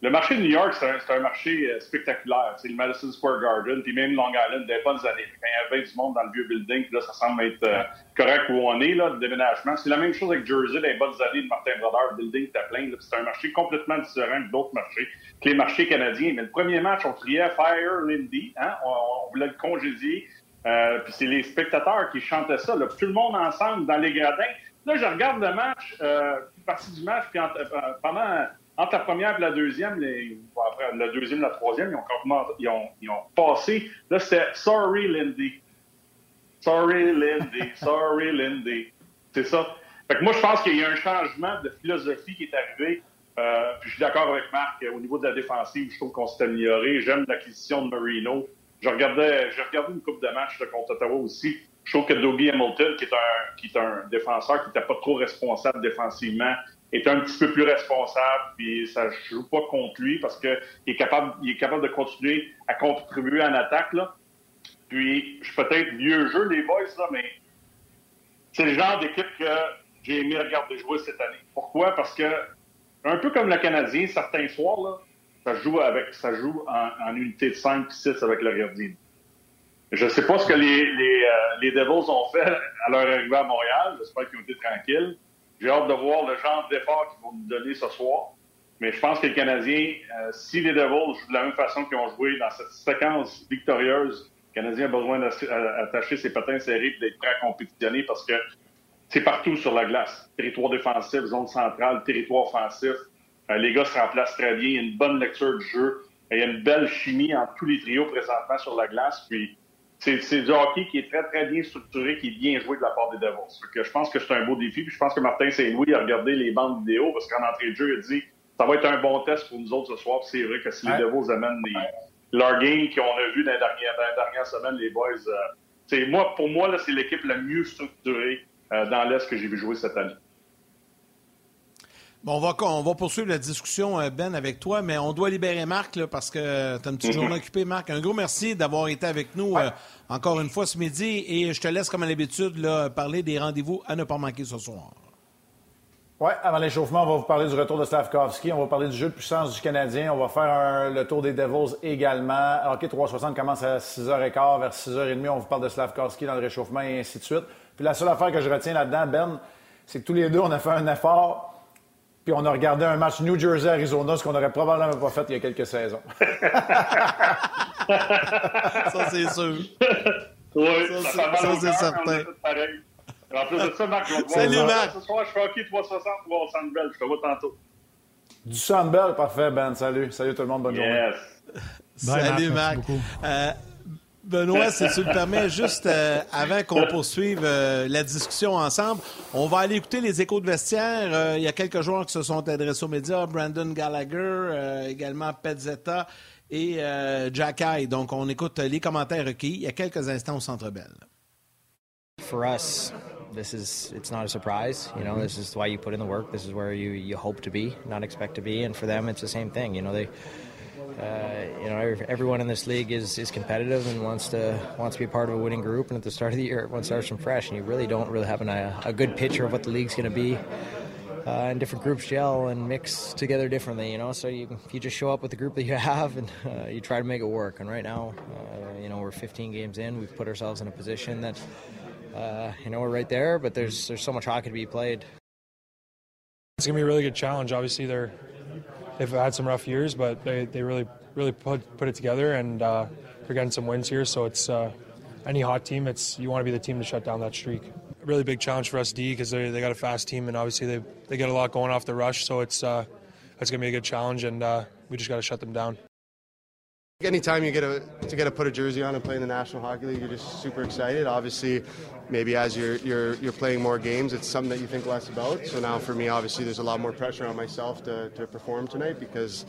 le marché de New York, c'est un, marché euh, spectaculaire. C'est le Madison Square Garden, puis même Long Island, des bonnes années. Il y avait du monde dans le vieux building, puis là, ça semble être euh, correct où on est, là, le déménagement. C'est la même chose avec Jersey, les bonnes années de Martin Brodeur, building était plein. C'est un marché complètement différent d'autres marchés, que les marchés canadiens. Mais le premier match, on criait Fire Lindy, hein? on, voulait le congédier. Euh, puis c'est les spectateurs qui chantaient ça, là, tout le monde ensemble dans les gradins. Là, je regarde le match, euh, partie du match, puis pendant entre la première et la deuxième, les, après la deuxième et la troisième, ils ont, ils ont, ils ont passé. Là, c'était Sorry, Lindy. Sorry, Lindy. *laughs* Sorry, Lindy. C'est ça. Fait que moi, je pense qu'il y a un changement de philosophie qui est arrivé. Euh, puis je suis d'accord avec Marc, au niveau de la défensive, je trouve qu'on s'est amélioré. J'aime l'acquisition de Marino. Je regardais, j'ai regardé une coupe de match contre Ottawa aussi. Je trouve que Dougie Hamilton, qui est un, qui est un défenseur qui n'était pas trop responsable défensivement, est un petit peu plus responsable, puis ça ne joue pas contre lui parce qu'il est capable, il est capable de continuer à contribuer en attaque. Là. Puis, je suis peut-être vieux jeu, les boys, là, mais c'est le genre d'équipe que j'ai aimé regarder jouer cette année. Pourquoi? Parce que, un peu comme le Canadien, certains soirs, là, ça joue avec, ça joue en, unité de 5 6 avec le gardien. Je ne sais pas ce que les, les, euh, les Devils ont fait à leur arrivée à Montréal. J'espère qu'ils ont été tranquilles. J'ai hâte de voir le genre d'effort qu'ils vont nous donner ce soir. Mais je pense que les Canadiens, euh, si les Devils jouent de la même façon qu'ils ont joué dans cette séquence victorieuse, le Canadien a besoin d'attacher ses patins serrés et d'être prêt à compétitionner parce que c'est partout sur la glace. Territoire défensif, zone centrale, territoire offensif. Euh, les gars se remplacent très bien. Il y a une bonne lecture du jeu. Il y a une belle chimie entre tous les trios présentement sur la glace. Puis c'est du hockey qui est très, très bien structuré, qui est bien joué de la part des Devils. Que je pense que c'est un beau défi. Puis je pense que Martin Saint-Louis a regardé les bandes vidéo parce qu'en entrée de jeu, il a dit ça va être un bon test pour nous autres ce soir. c'est vrai que si les Devils amènent les, leur game qu'on a vu dans les dernières, dans les boys, euh, moi, pour moi, c'est l'équipe la mieux structurée dans l'Est que j'ai vu jouer cette année. Bon, on va, on va poursuivre la discussion, Ben, avec toi, mais on doit libérer Marc là, parce que tu as une petite mm-hmm. journée occupée, Marc. Un gros merci d'avoir été avec nous encore une fois ce midi et je te laisse, comme à l'habitude, parler des rendez-vous à ne pas manquer ce soir. Oui, avant l'échauffement, on va vous parler du retour de Slavkovski. On va parler du jeu de puissance du Canadien. On va faire le tour des Devils également. Hockey 360 commence à 6h15. Vers 6h30, on vous parle de Slavkovski dans le réchauffement et ainsi de suite. Puis la seule affaire que je retiens là-dedans, Ben, c'est que tous les deux, on a fait un effort. Puis on a regardé un match New Jersey-Arizona, ce qu'on n'aurait probablement pas fait il y a quelques saisons. *laughs* ça, c'est sûr. Oui, ça, c'est certain. En plus de ça, Marc, je vais Salut, Marc. Ce soir, je fais hockey 360 pour au Sandbell. Je te vois tantôt. Du Sandbell, parfait, Ben. Salut. Salut tout le monde. Bonne journée. Salut, Marc. Euh, Benoît, si tu le permets, juste euh, avant qu'on poursuive euh, la discussion ensemble, on va aller écouter les échos de vestiaire. il y a quelques joueurs qui se sont adressés aux médias, Brandon Gallagher, également Petzetta et Jack Eye. Donc, on écoute les commentaires requis il y a quelques instants au Centre Bell. For us, this is it's not a surprise. You know, this is why you put in the work. This is where you you hope to be, not expect to be. And for them, it's the same thing. You know, they. Uh, you know, everyone in this league is, is competitive and wants to wants to be part of a winning group. And at the start of the year, everyone starts from fresh, and you really don't really have an, a, a good picture of what the league's going to be. Uh, and different groups gel and mix together differently, you know. So you you just show up with the group that you *laughs* have and uh, you try to make it work. And right now, uh, you know, we're 15 games in. We've put ourselves in a position that uh, you know, we're right there, but there's there's so much hockey to be played. It's gonna be a really good challenge. Obviously, they're they've had some rough years, but they, they really really put put it together, and uh, they're getting some wins here. So it's uh, any hot team. It's you want to be the team to shut down that streak. A really big challenge for us D because they they got a fast team, and obviously they they get a lot going off the rush. So it's uh, it's gonna be a good challenge, and uh, we just got to shut them down. Anytime you get a, to get to put a jersey on and play in the National Hockey League, you're just super excited. Obviously, maybe as you're, you're, you're playing more games, it's something that you think less about. So now for me, obviously, there's a lot more pressure on myself to, to perform tonight because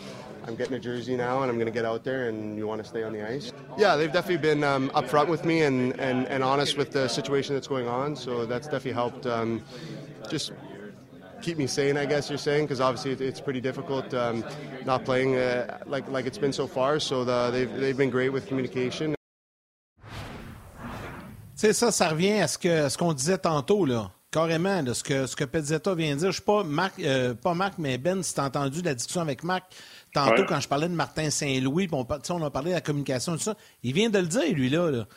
I'm getting a jersey now and I'm going to get out there and you want to stay on the ice. Yeah, they've definitely been um, upfront with me and, and, and honest with the situation that's going on. So that's definitely helped um, just keep me sane, I guess you're saying, because obviously it's pretty difficult um, not playing uh, like like it's been so far. So the, they've they've been great with communication. C'est ça, ça revient à ce que ce qu'on disait tantôt là. Carrément, de ce que, ce que Pezzetta vient de dire. Je ne suis pas Marc, euh, pas Marc, mais Ben, si tu as entendu la discussion avec Marc tantôt quand je parlais de Martin Saint-Louis, on, on a parlé de la communication, tout ça. Il vient de le dire, lui, là. là.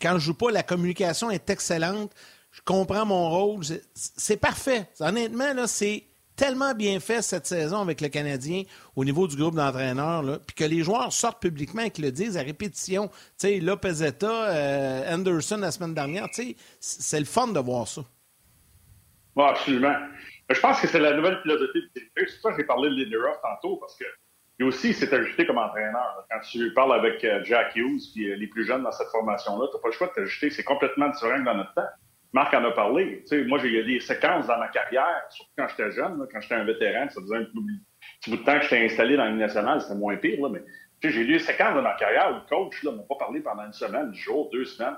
Quand je joue pas, la communication est excellente je comprends mon rôle. C'est parfait. Honnêtement, c'est tellement bien fait cette saison avec le Canadien au niveau du groupe d'entraîneurs, puis que les joueurs sortent publiquement et qu'ils le disent à répétition. Tu sais, là, euh, Anderson la semaine dernière, c'est le fun de voir ça. Oui, absolument. Je pense que c'est la nouvelle philosophie de C'est pour ça que j'ai parlé de Linderoff tantôt, parce que lui aussi s'est ajouté comme entraîneur. Quand tu parles avec euh, Jack Hughes puis euh, les plus jeunes dans cette formation-là, tu n'as pas le choix de t'ajouter. C'est complètement différent que dans notre temps. Marc en a parlé. Tu sais, moi, j'ai eu des séquences dans ma carrière, surtout quand j'étais jeune, quand j'étais un vétéran, ça faisait un petit bout de temps que j'étais installé dans l'Union nationale, c'était moins pire, là, mais tu sais, j'ai eu des séquences dans ma carrière où le coach ne m'a pas parlé pendant une semaine, un jour, deux semaines.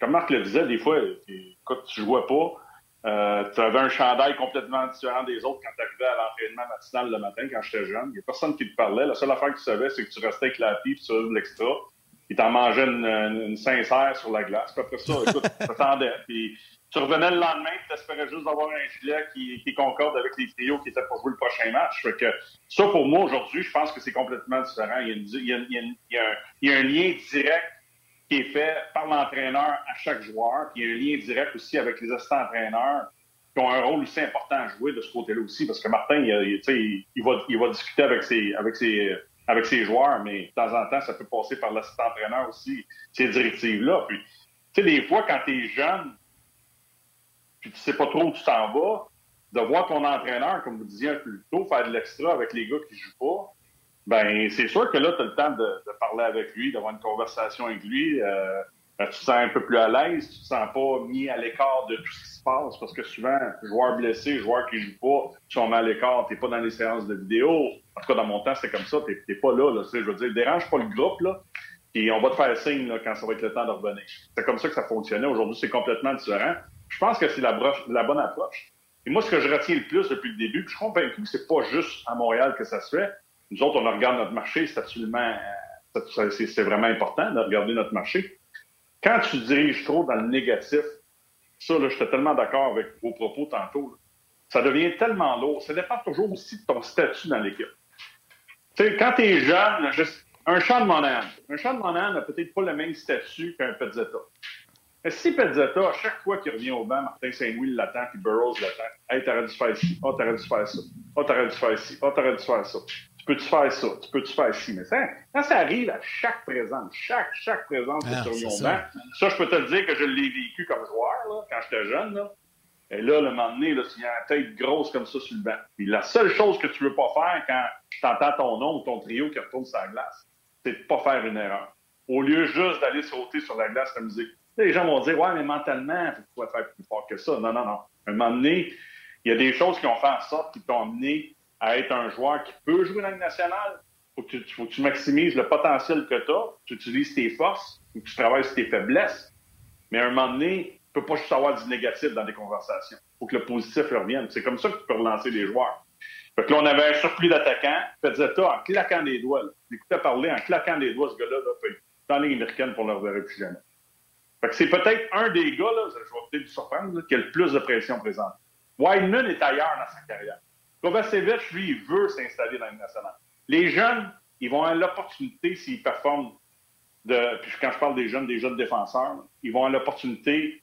Comme Marc le disait, des fois, écoute, tu jouais pas, euh, tu avais un chandail complètement différent des autres quand tu arrivais à l'entraînement matinal le matin quand j'étais jeune. Il n'y a personne qui te parlait. La seule affaire que tu savais, c'est que tu restais avec la pipe sur l'extra. Il t'en mangeait une, une, sincère sur la glace. Puis après ça, *laughs* écoute, tu t'attendais. Puis tu revenais le lendemain, tu espérais juste d'avoir un gilet qui, qui, concorde avec les trios qui étaient pour jouer le prochain match. Fait que ça, pour moi, aujourd'hui, je pense que c'est complètement différent. Il y, a il, y a, il, y a, il, y a un, il y a un lien direct qui est fait par l'entraîneur à chaque joueur. Puis il y a un lien direct aussi avec les assistants-entraîneurs qui ont un rôle aussi important à jouer de ce côté-là aussi. Parce que Martin, il, il, il, va, il va discuter avec ses, avec ses, avec ses joueurs, mais de temps en temps, ça peut passer par l'assistant-entraîneur aussi, ces directives-là. Puis, tu sais, des fois, quand tu es jeune, puis tu sais pas trop où tu t'en vas, de voir ton entraîneur, comme vous disiez un peu plus tôt, faire de l'extra avec les gars qui jouent pas, ben c'est sûr que là, tu as le temps de, parler avec lui, d'avoir une conversation avec lui. Euh, tu te sens un peu plus à l'aise, tu te sens pas mis à l'écart de tout ce qui se passe, parce que souvent, joueurs blessés, joueurs qui jouent pas, sont mis à l'écart, t'es pas dans les séances de vidéo. En tout cas, dans mon temps, c'était comme ça, t'es pas là, là. Je veux dire, dérange pas le groupe, là. Et on va te faire signe quand ça va être le temps de revenir. C'est comme ça que ça fonctionnait. Aujourd'hui, c'est complètement différent Je pense que c'est la, bonne approche. Et moi, ce que je retiens le plus depuis le début, puis je suis convaincu que c'est pas juste à Montréal que ça se fait. Nous autres, on regarde notre marché, c'est absolument, c'est vraiment important de regarder notre marché. Quand tu diriges trop dans le négatif, ça, là, j'étais tellement d'accord avec vos propos tantôt, ça devient tellement lourd. Ça dépend toujours aussi de ton statut dans l'équipe. Tu sais, quand tu es jeune, un champ de Monahan, un champ de Monahan n'a peut-être pas le même statut qu'un Pezzetta. Mais si Pezzetta, à chaque fois qu'il revient au banc, Martin Saint-Louis l'attend, puis Burroughs l'attend. Hey, t'aurais dû faire ci. Oh, t'aurais dû faire ça. Oh, t'aurais dû faire ci. Oh, t'aurais dû faire ça. Tu peux-tu faire ça? Tu peux-tu faire ci? Mais ça, quand ça arrive à chaque présence, chaque, chaque présence ah, sur mon banc, ça, je peux te le dire que je l'ai vécu comme joueur, là, quand j'étais jeune, là. Et là, le moment donné, là, tu as la tête grosse comme ça sur le banc. Puis la seule chose que tu veux pas faire quand tu entends ton nom ou ton trio qui retourne sur la glace, c'est de pas faire une erreur. Au lieu juste d'aller sauter sur la glace musique. Les gens vont dire, ouais, mais mentalement, il faut faire plus fort que ça. Non, non, non. À un moment donné, il y a des choses qui ont fait en sorte, qui t'ont amené à être un joueur qui peut jouer dans la nationale. Faut que tu, faut que tu maximises le potentiel que tu as, tu utilises tes forces, faut que tu travailles sur tes faiblesses. Mais à un moment donné, tu peux pas juste avoir du négatif dans des conversations. faut que le positif revienne. C'est comme ça que tu peux relancer les joueurs. Fait que là, on avait un surplus d'attaquants. Pezzetta, en claquant des doigts, j'écoutais parler en claquant des doigts, ce gars-là, là, peut dans américaine pour ne le reverrer plus jamais. Fait que c'est peut-être un des gars, là, je vais peut-être vous surprendre, qui a le plus de pression présente. Wideman est ailleurs dans sa carrière. Kovacevic, lui, il veut s'installer dans le nationale. Les jeunes, ils vont avoir l'opportunité, s'ils performent, de, puis quand je parle des jeunes, des jeunes défenseurs, ils vont avoir l'opportunité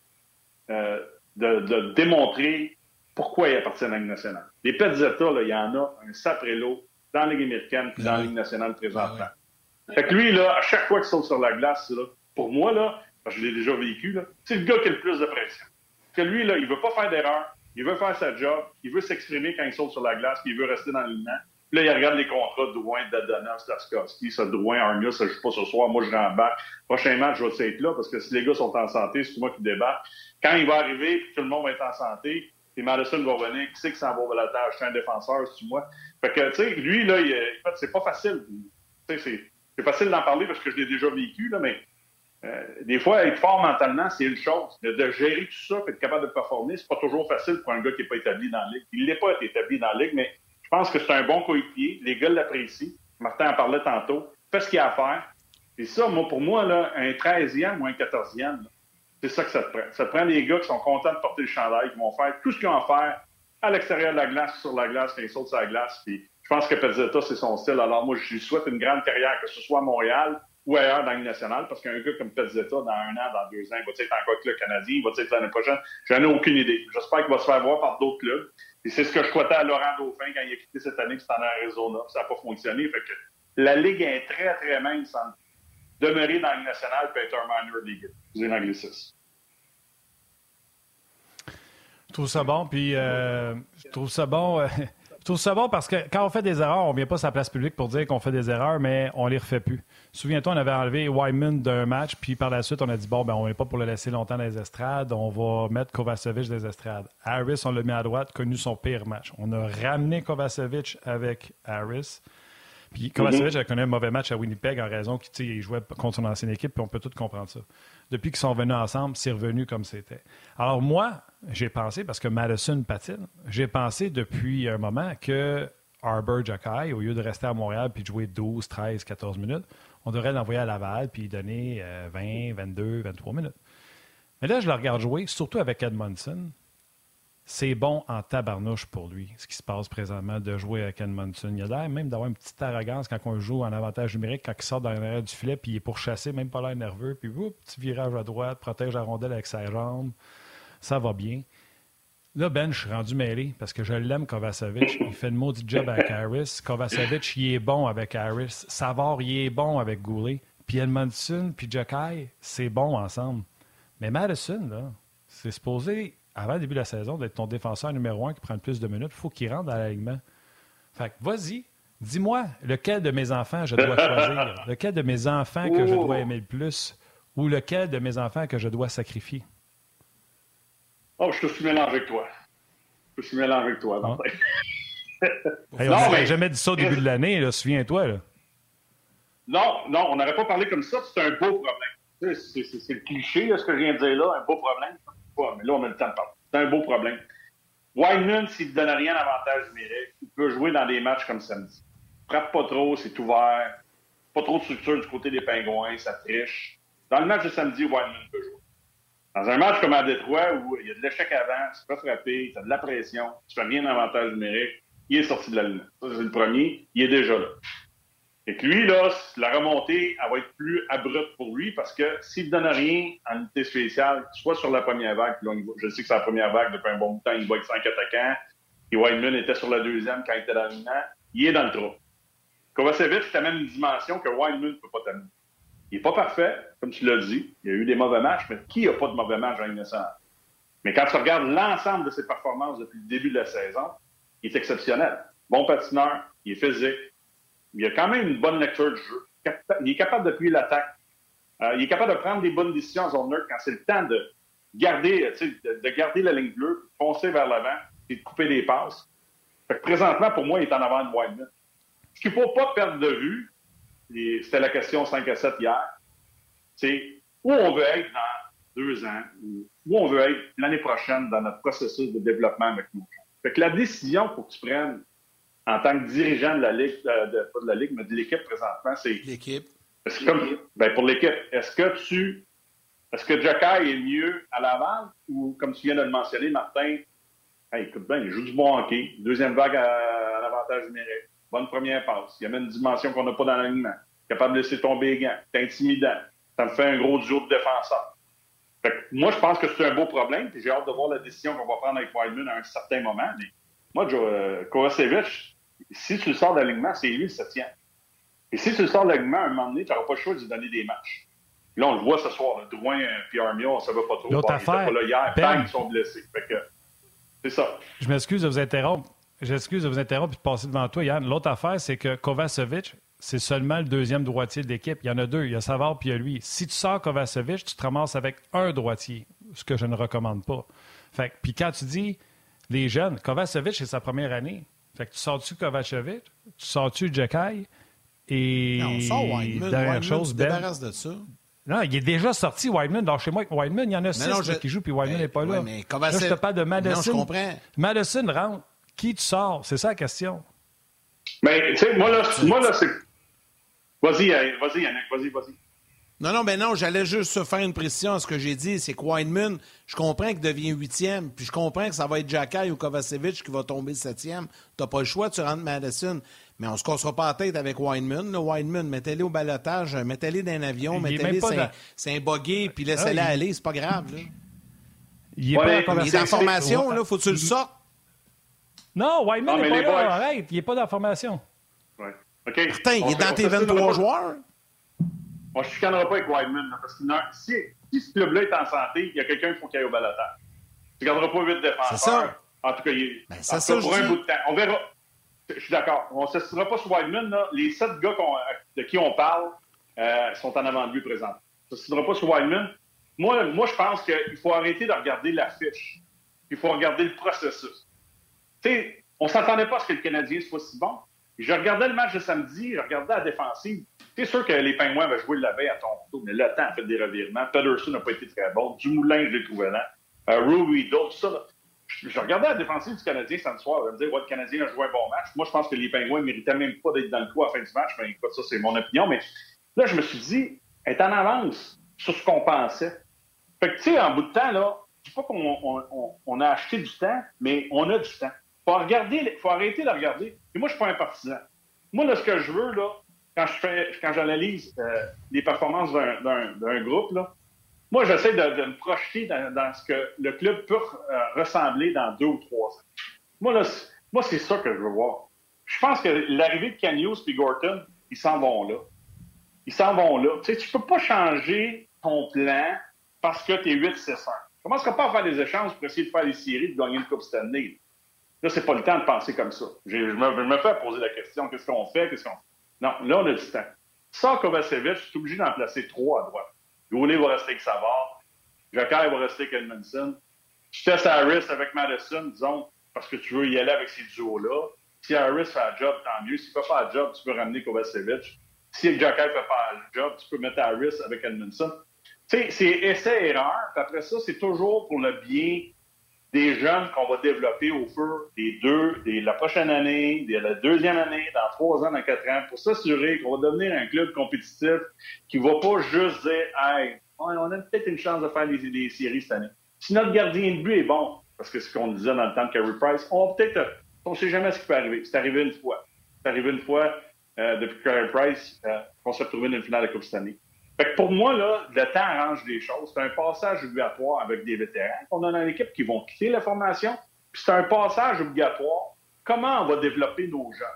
euh, de, démontrer pourquoi ils appartiennent à la Ligue nationale. Les Petzetta, là, il y en a un saprello dans la Ligue américaine puis dans la Ligue nationale présentement. Ah fait que lui, là, à chaque fois qu'il saute sur la glace, là, pour moi, là, parce que je l'ai déjà vécu, c'est le gars qui a le plus de pression. Que lui, là, il veut pas faire d'erreur, il veut faire sa job, il veut s'exprimer quand il saute sur la glace, puis il veut rester dans l'alignement. Puis là, il regarde les contrats de Drouin, Dadona, Staskowski, ça, Drouin, Armia, ça joue pas ce soir, moi je rembarque. Prochain match, je vais être là, parce que si les gars sont en santé, c'est moi qui débarque. Quand il va arriver, puis tout le monde va être en santé, puis Madison va revenir, qui sait que ça va au tâche, c'est un défenseur, c'est moi. Fait que, tu sais, lui, là, il, en fait, c'est pas facile. C'est facile d'en parler parce que je l'ai déjà vécu, là, mais euh, des fois, être fort mentalement, c'est une chose. De, gérer tout ça et être capable de performer, c'est pas toujours facile pour un gars qui n'est pas établi dans la ligue. Il n'est pas établi dans la ligue, mais je pense que c'est un bon coéquipier. Les gars l'apprécient. Martin en parlait tantôt. Fait ce qu'il a à faire. Et ça, moi, pour moi, un 13e ou un 14e, c'est ça que ça te prend. Ça te prend des gars qui sont contents de porter le chandail, qui vont faire tout ce qu'ils ont à faire à l'extérieur de la glace, sur la glace, quand ils sautent sur la glace. Puis je pense que Pezzetta, c'est son style. Alors moi, je lui souhaite une grande carrière, que ce soit à Montréal ou ailleurs dans le national, parce qu'un gars comme Pezzetta, dans un an, dans deux ans, il va être encore le Canadien, il va être l'année prochaine. J'en ai aucune idée. J'espère qu'il va se faire voir par d'autres clubs. Et c'est ce que je souhaitais à Laurent Dauphin quand il a quitté cette année, que c'était en Arizona. Ça n'a pas fonctionné. Fait que la Ligue est très, très mince en demeurer dans le national peut être un minor league. Je trouve ça bon, puis euh, je trouve ça bon. Trouve ça bon parce que quand on fait des erreurs, on ne vient pas sur la place publique pour dire qu'on fait des erreurs, mais on les refait plus. Souviens-toi, on avait enlevé Wyman d'un match, puis par la suite, on a dit bon, ben, on ne pas pour le laisser longtemps dans les estrades, on va mettre Kovacevic dans les estrades. Harris, on l'a mis à droite, connu son pire match. On a ramené Kovacevic avec Harris. Puis Kovacevic a connu un mauvais match à Winnipeg en raison qu'il jouait contre son ancienne équipe, puis on peut tout comprendre ça. Depuis qu'ils sont venus ensemble, c'est revenu comme c'était. Alors moi, j'ai pensé, parce que Madison patine, j'ai pensé depuis un moment que Arbor Jacky, au lieu de rester à Montréal puis de jouer 12, 13, 14 minutes, on devrait l'envoyer à Laval puis donner 20, 22, 23 minutes. Mais là, je le regarde jouer, surtout avec Edmondson. C'est bon en tabarnouche pour lui, ce qui se passe présentement de jouer avec Edmondson. Il a l'air même d'avoir une petite arrogance quand on joue en avantage numérique, quand il sort dans l'arrière du filet, puis il est pourchassé, même pas l'air nerveux, puis petit virage à droite, protège la rondelle avec sa jambe. Ça va bien. Là, Ben, je suis rendu mêlé parce que je l'aime, Kovacevic. Il fait le maudit job avec Harris. Kovacevic, il est bon avec Harris. Savard, il est bon avec Goulet. Puis Edmondson, puis Jokai, c'est bon ensemble. Mais Madison, là, c'est supposé, avant le début de la saison, d'être ton défenseur numéro un qui prend le plus de minutes. Il faut qu'il rentre dans l'alignement. Fait que vas-y, dis-moi lequel de mes enfants je dois choisir? *laughs* lequel de mes enfants que je dois aimer le plus? Ou lequel de mes enfants que je dois sacrifier? Oh, je te suis mélangé avec toi. Je te suis mélangé avec toi, Martin. *laughs* on n'aurait jamais dit ça au début de l'année, souviens-toi. Non, non, on n'aurait pas parlé comme ça, c'est un beau problème. C'est le cliché, ce que je viens de dire là, un beau problème. mais là, on a le temps de parler. C'est un beau problème. Wideman, s'il ne donne rien d'avantage numérique, il peut jouer dans des matchs comme samedi. Frappe pas trop, c'est ouvert. Pas trop de structure du côté des Pingouins, ça triche. Dans le match de samedi, Wideman peut jouer. Dans un match comme à Détroit, où il y a de l'échec avant, tu peux frapper, tu as de la pression, tu fais rien d'avantage numérique, il est sorti de la ligne. Ça, c'est le premier, il est déjà là. Et que lui, là, la remontée, elle va être plus abrupte pour lui parce que s'il ne donne rien en unité spéciale, soit sur la première vague, là, je sais que c'est la première vague depuis un bon temps, il va être 5 attaquants, et Wideman était sur la deuxième quand il était dans le il est dans le trou. Kovacevic t'amène une dimension que Wideman ne peut pas t'amener. Il n'est pas parfait, comme tu l'as dit. Il y a eu des mauvais matchs, mais qui n'a pas de mauvais matchs en innocent? Mais quand tu regardes l'ensemble de ses performances depuis le début de la saison, il est exceptionnel. Bon patineur, il est physique, il a quand même une bonne lecture du jeu. Il est capable de plier l'attaque. Euh, il est capable de prendre des bonnes décisions en zone quand c'est le temps de garder, de, de, garder la ligne bleue, foncer vers l'avant et de couper des passes. présentement, pour moi, il est en avant de Wideman. Ce qu'il ne faut pas perdre de vue, c'était la question 5 à 7 hier, c'est où on veut être dans deux ans, où on veut être l'année prochaine dans notre processus de développement avec nous. Fait que la décision faut que tu prennes en tant que dirigeant de la Ligue, euh, de, pas de la Ligue, mais de l'équipe présentement, c'est. L'équipe. Ben pour l'équipe, est-ce que tu. Est-ce que Jacky est mieux à l'avant ou, comme tu viens de le mentionner, Martin, écoute bien, il joue du bon hockey, deuxième vague à, l'avantage numérique, bonne première passe, il y a même une dimension qu'on n'a pas dans l'alignement, capable de laisser tomber les gants, c'est intimidant, ça me fait un gros duo de défenseur. Fait que moi, je pense que c'est un beau problème, puis j'ai hâte de voir la décision qu'on va prendre avec Wideman à un certain moment. Mais moi, euh, Kovacevic, si tu le sors de l'alignement, c'est lui le septième. Et si tu le sors de l'alignement, à un moment donné, tu n'auras pas le choix de lui donner des matchs. là, on le voit ce soir. Drouin et Armia, on ne savait pas trop. L'autre affaire, pas là hier. Ben, ils sont blessés. c'est ça. Je m'excuse de vous interrompre. J'excuse de vous interrompre et de passer devant toi, Yann. L'autre affaire, c'est que Kovacevic, c'est seulement le deuxième droitier de l'équipe. Il y en a deux. Il y a Savard puis il y a lui. Si tu sors Kovacevic, tu te ramasses avec un droitier, ce que je ne recommande pas. Fait puis quand tu dis les jeunes, Kovacevic, c'est sa première année. Fait que tu sors-tu Kovacevic, tu sors-tu Jekai et. Non, on sort Wideman. Dernière chose, ben, débarrasse de ça. Non, il est déjà sorti, Wideman. Alors, chez moi, avec Wideman, il y en a six qui jouent, puis Wideman n'est pas là. Mais là, je te parle de Madison. Non, je comprends. Madison rentre. Qui tu sors? C'est ça la question. Mais, tu sais, moi, là, moi, là c'est. Vas-y, vas-y, Yannick, vas-y, vas-y. Non, non, ben non, j'allais juste faire une précision à ce que j'ai dit. C'est que Wineman, je comprends qu'il devient huitième, puis je comprends que ça va être Jacky ou Kovacevic qui va tomber septième. T'as pas le choix, tu rentres Madison. Mais on se cassera pas la tête avec Wineman. Wineman, mettez-les au balotage, mettez-les dans un avion, mettez-les c'est un buggy, puis laissez-les ah, aller, c'est pas grave. Là. Il est pas il est en formation, là, faut que tu le sortes. Non, Wineman n'est pas là, arrête, il n'est pas dans la formation. Ouais. Martin, il est dans tes 23 joueurs. On ne chicanera pas avec Wideman, parce que si, si ce club-là est en santé, il y a quelqu'un qui faut qu'il aille au balotage. Tu ne garderas pas huit défenseurs. C'est ça. En tout cas, il, ben, ça, ça, pour un bout de temps. On verra. Je suis d'accord. On ne s'assistera pas sur Wideman. Là. Les sept gars de qui on parle euh, sont en avant de lui présent. On ne s'assistera pas sur Wideman. Moi, moi, je pense qu'il faut arrêter de regarder l'affiche. Il faut regarder le processus. Sais, on ne s'attendait pas à ce que le Canadien soit si bon. Je regardais le match de samedi, je regardais la défensive. C'est sûr que les Pingouins avaient joué la veille à Toronto, mais le temps a fait des revirements. Pedersen n'a pas été très bon. Dumoulin, je l'ai trouvé là. Euh, Rui, d'autres, ça. Je, regardais la défensive du Canadien samedi soir. Je me disais, le Canadien a joué un bon match. Moi, je pense que les Pingouins ne méritaient même pas d'être dans le coup à la fin du match. Mais écoute, ça, c'est mon opinion. Mais là, je me suis dit, est en avance sur ce qu'on pensait. Fait que, tu sais, en bout de temps, là, je dis pas qu'on a acheté du temps, mais on a du temps. Faut faut arrêter de regarder. Et moi, je suis pas un partisan. Moi, ce que je veux, là, quand je fais, quand j'analyse euh, les performances d'un groupe, là, moi, j'essaie de, me projeter dans, ce que le club peut euh, ressembler dans deux ou trois ans. Moi, moi, c'est ça que je veux voir. Je pense que l'arrivée de Canios et Gorton, ils s'en vont là. Ils s'en vont là. Tu sais, tu peux pas changer ton plan parce que tu es 8-6-1. Tu commenceras pas à faire des échanges pour essayer de faire des séries, de gagner une Coupe Stanley. Là, c'est pas le temps de penser comme ça. Je me, je me fais poser la question, qu'est-ce qu'on fait, qu'est-ce qu'on non, là, on a du temps. Sans Kovacevic, je suis obligé d'en placer trois à droite. Goulet va rester avec Savard. Jacquard va rester avec Edmondson. Tu testes Harris avec Madison, disons, parce que tu veux y aller avec ces duos-là. Si Harris fait un job, tant mieux. S'il ne fait pas un job, tu peux ramener Kovacevic. Si Jacquard ne fait pas un job, tu peux mettre Harris avec Edmondson. sais, c'est essai-erreur. Après ça, c'est toujours pour le bien des jeunes qu'on va développer au fur des deux, de la prochaine année, de la deuxième année, dans trois ans, dans quatre ans, pour s'assurer qu'on va devenir un club compétitif qui va pas juste dire, hey, on a peut-être une chance de faire des, séries cette année. Si notre gardien de but est bon, parce que c'est ce qu'on disait dans le temps de Carey Price, on peut-être, on sait jamais ce qui peut arriver. C'est arrivé une fois. C'est arrivé une fois euh, depuis Carey Price euh, qu'on s'est retrouvé dans une finale de Coupe cette année. Fait que pour moi, là, le temps arrange les choses. C'est un passage obligatoire avec des vétérans qu'on a dans l'équipe qui vont quitter la formation. Puis c'est un passage obligatoire. Comment on va développer nos jeunes?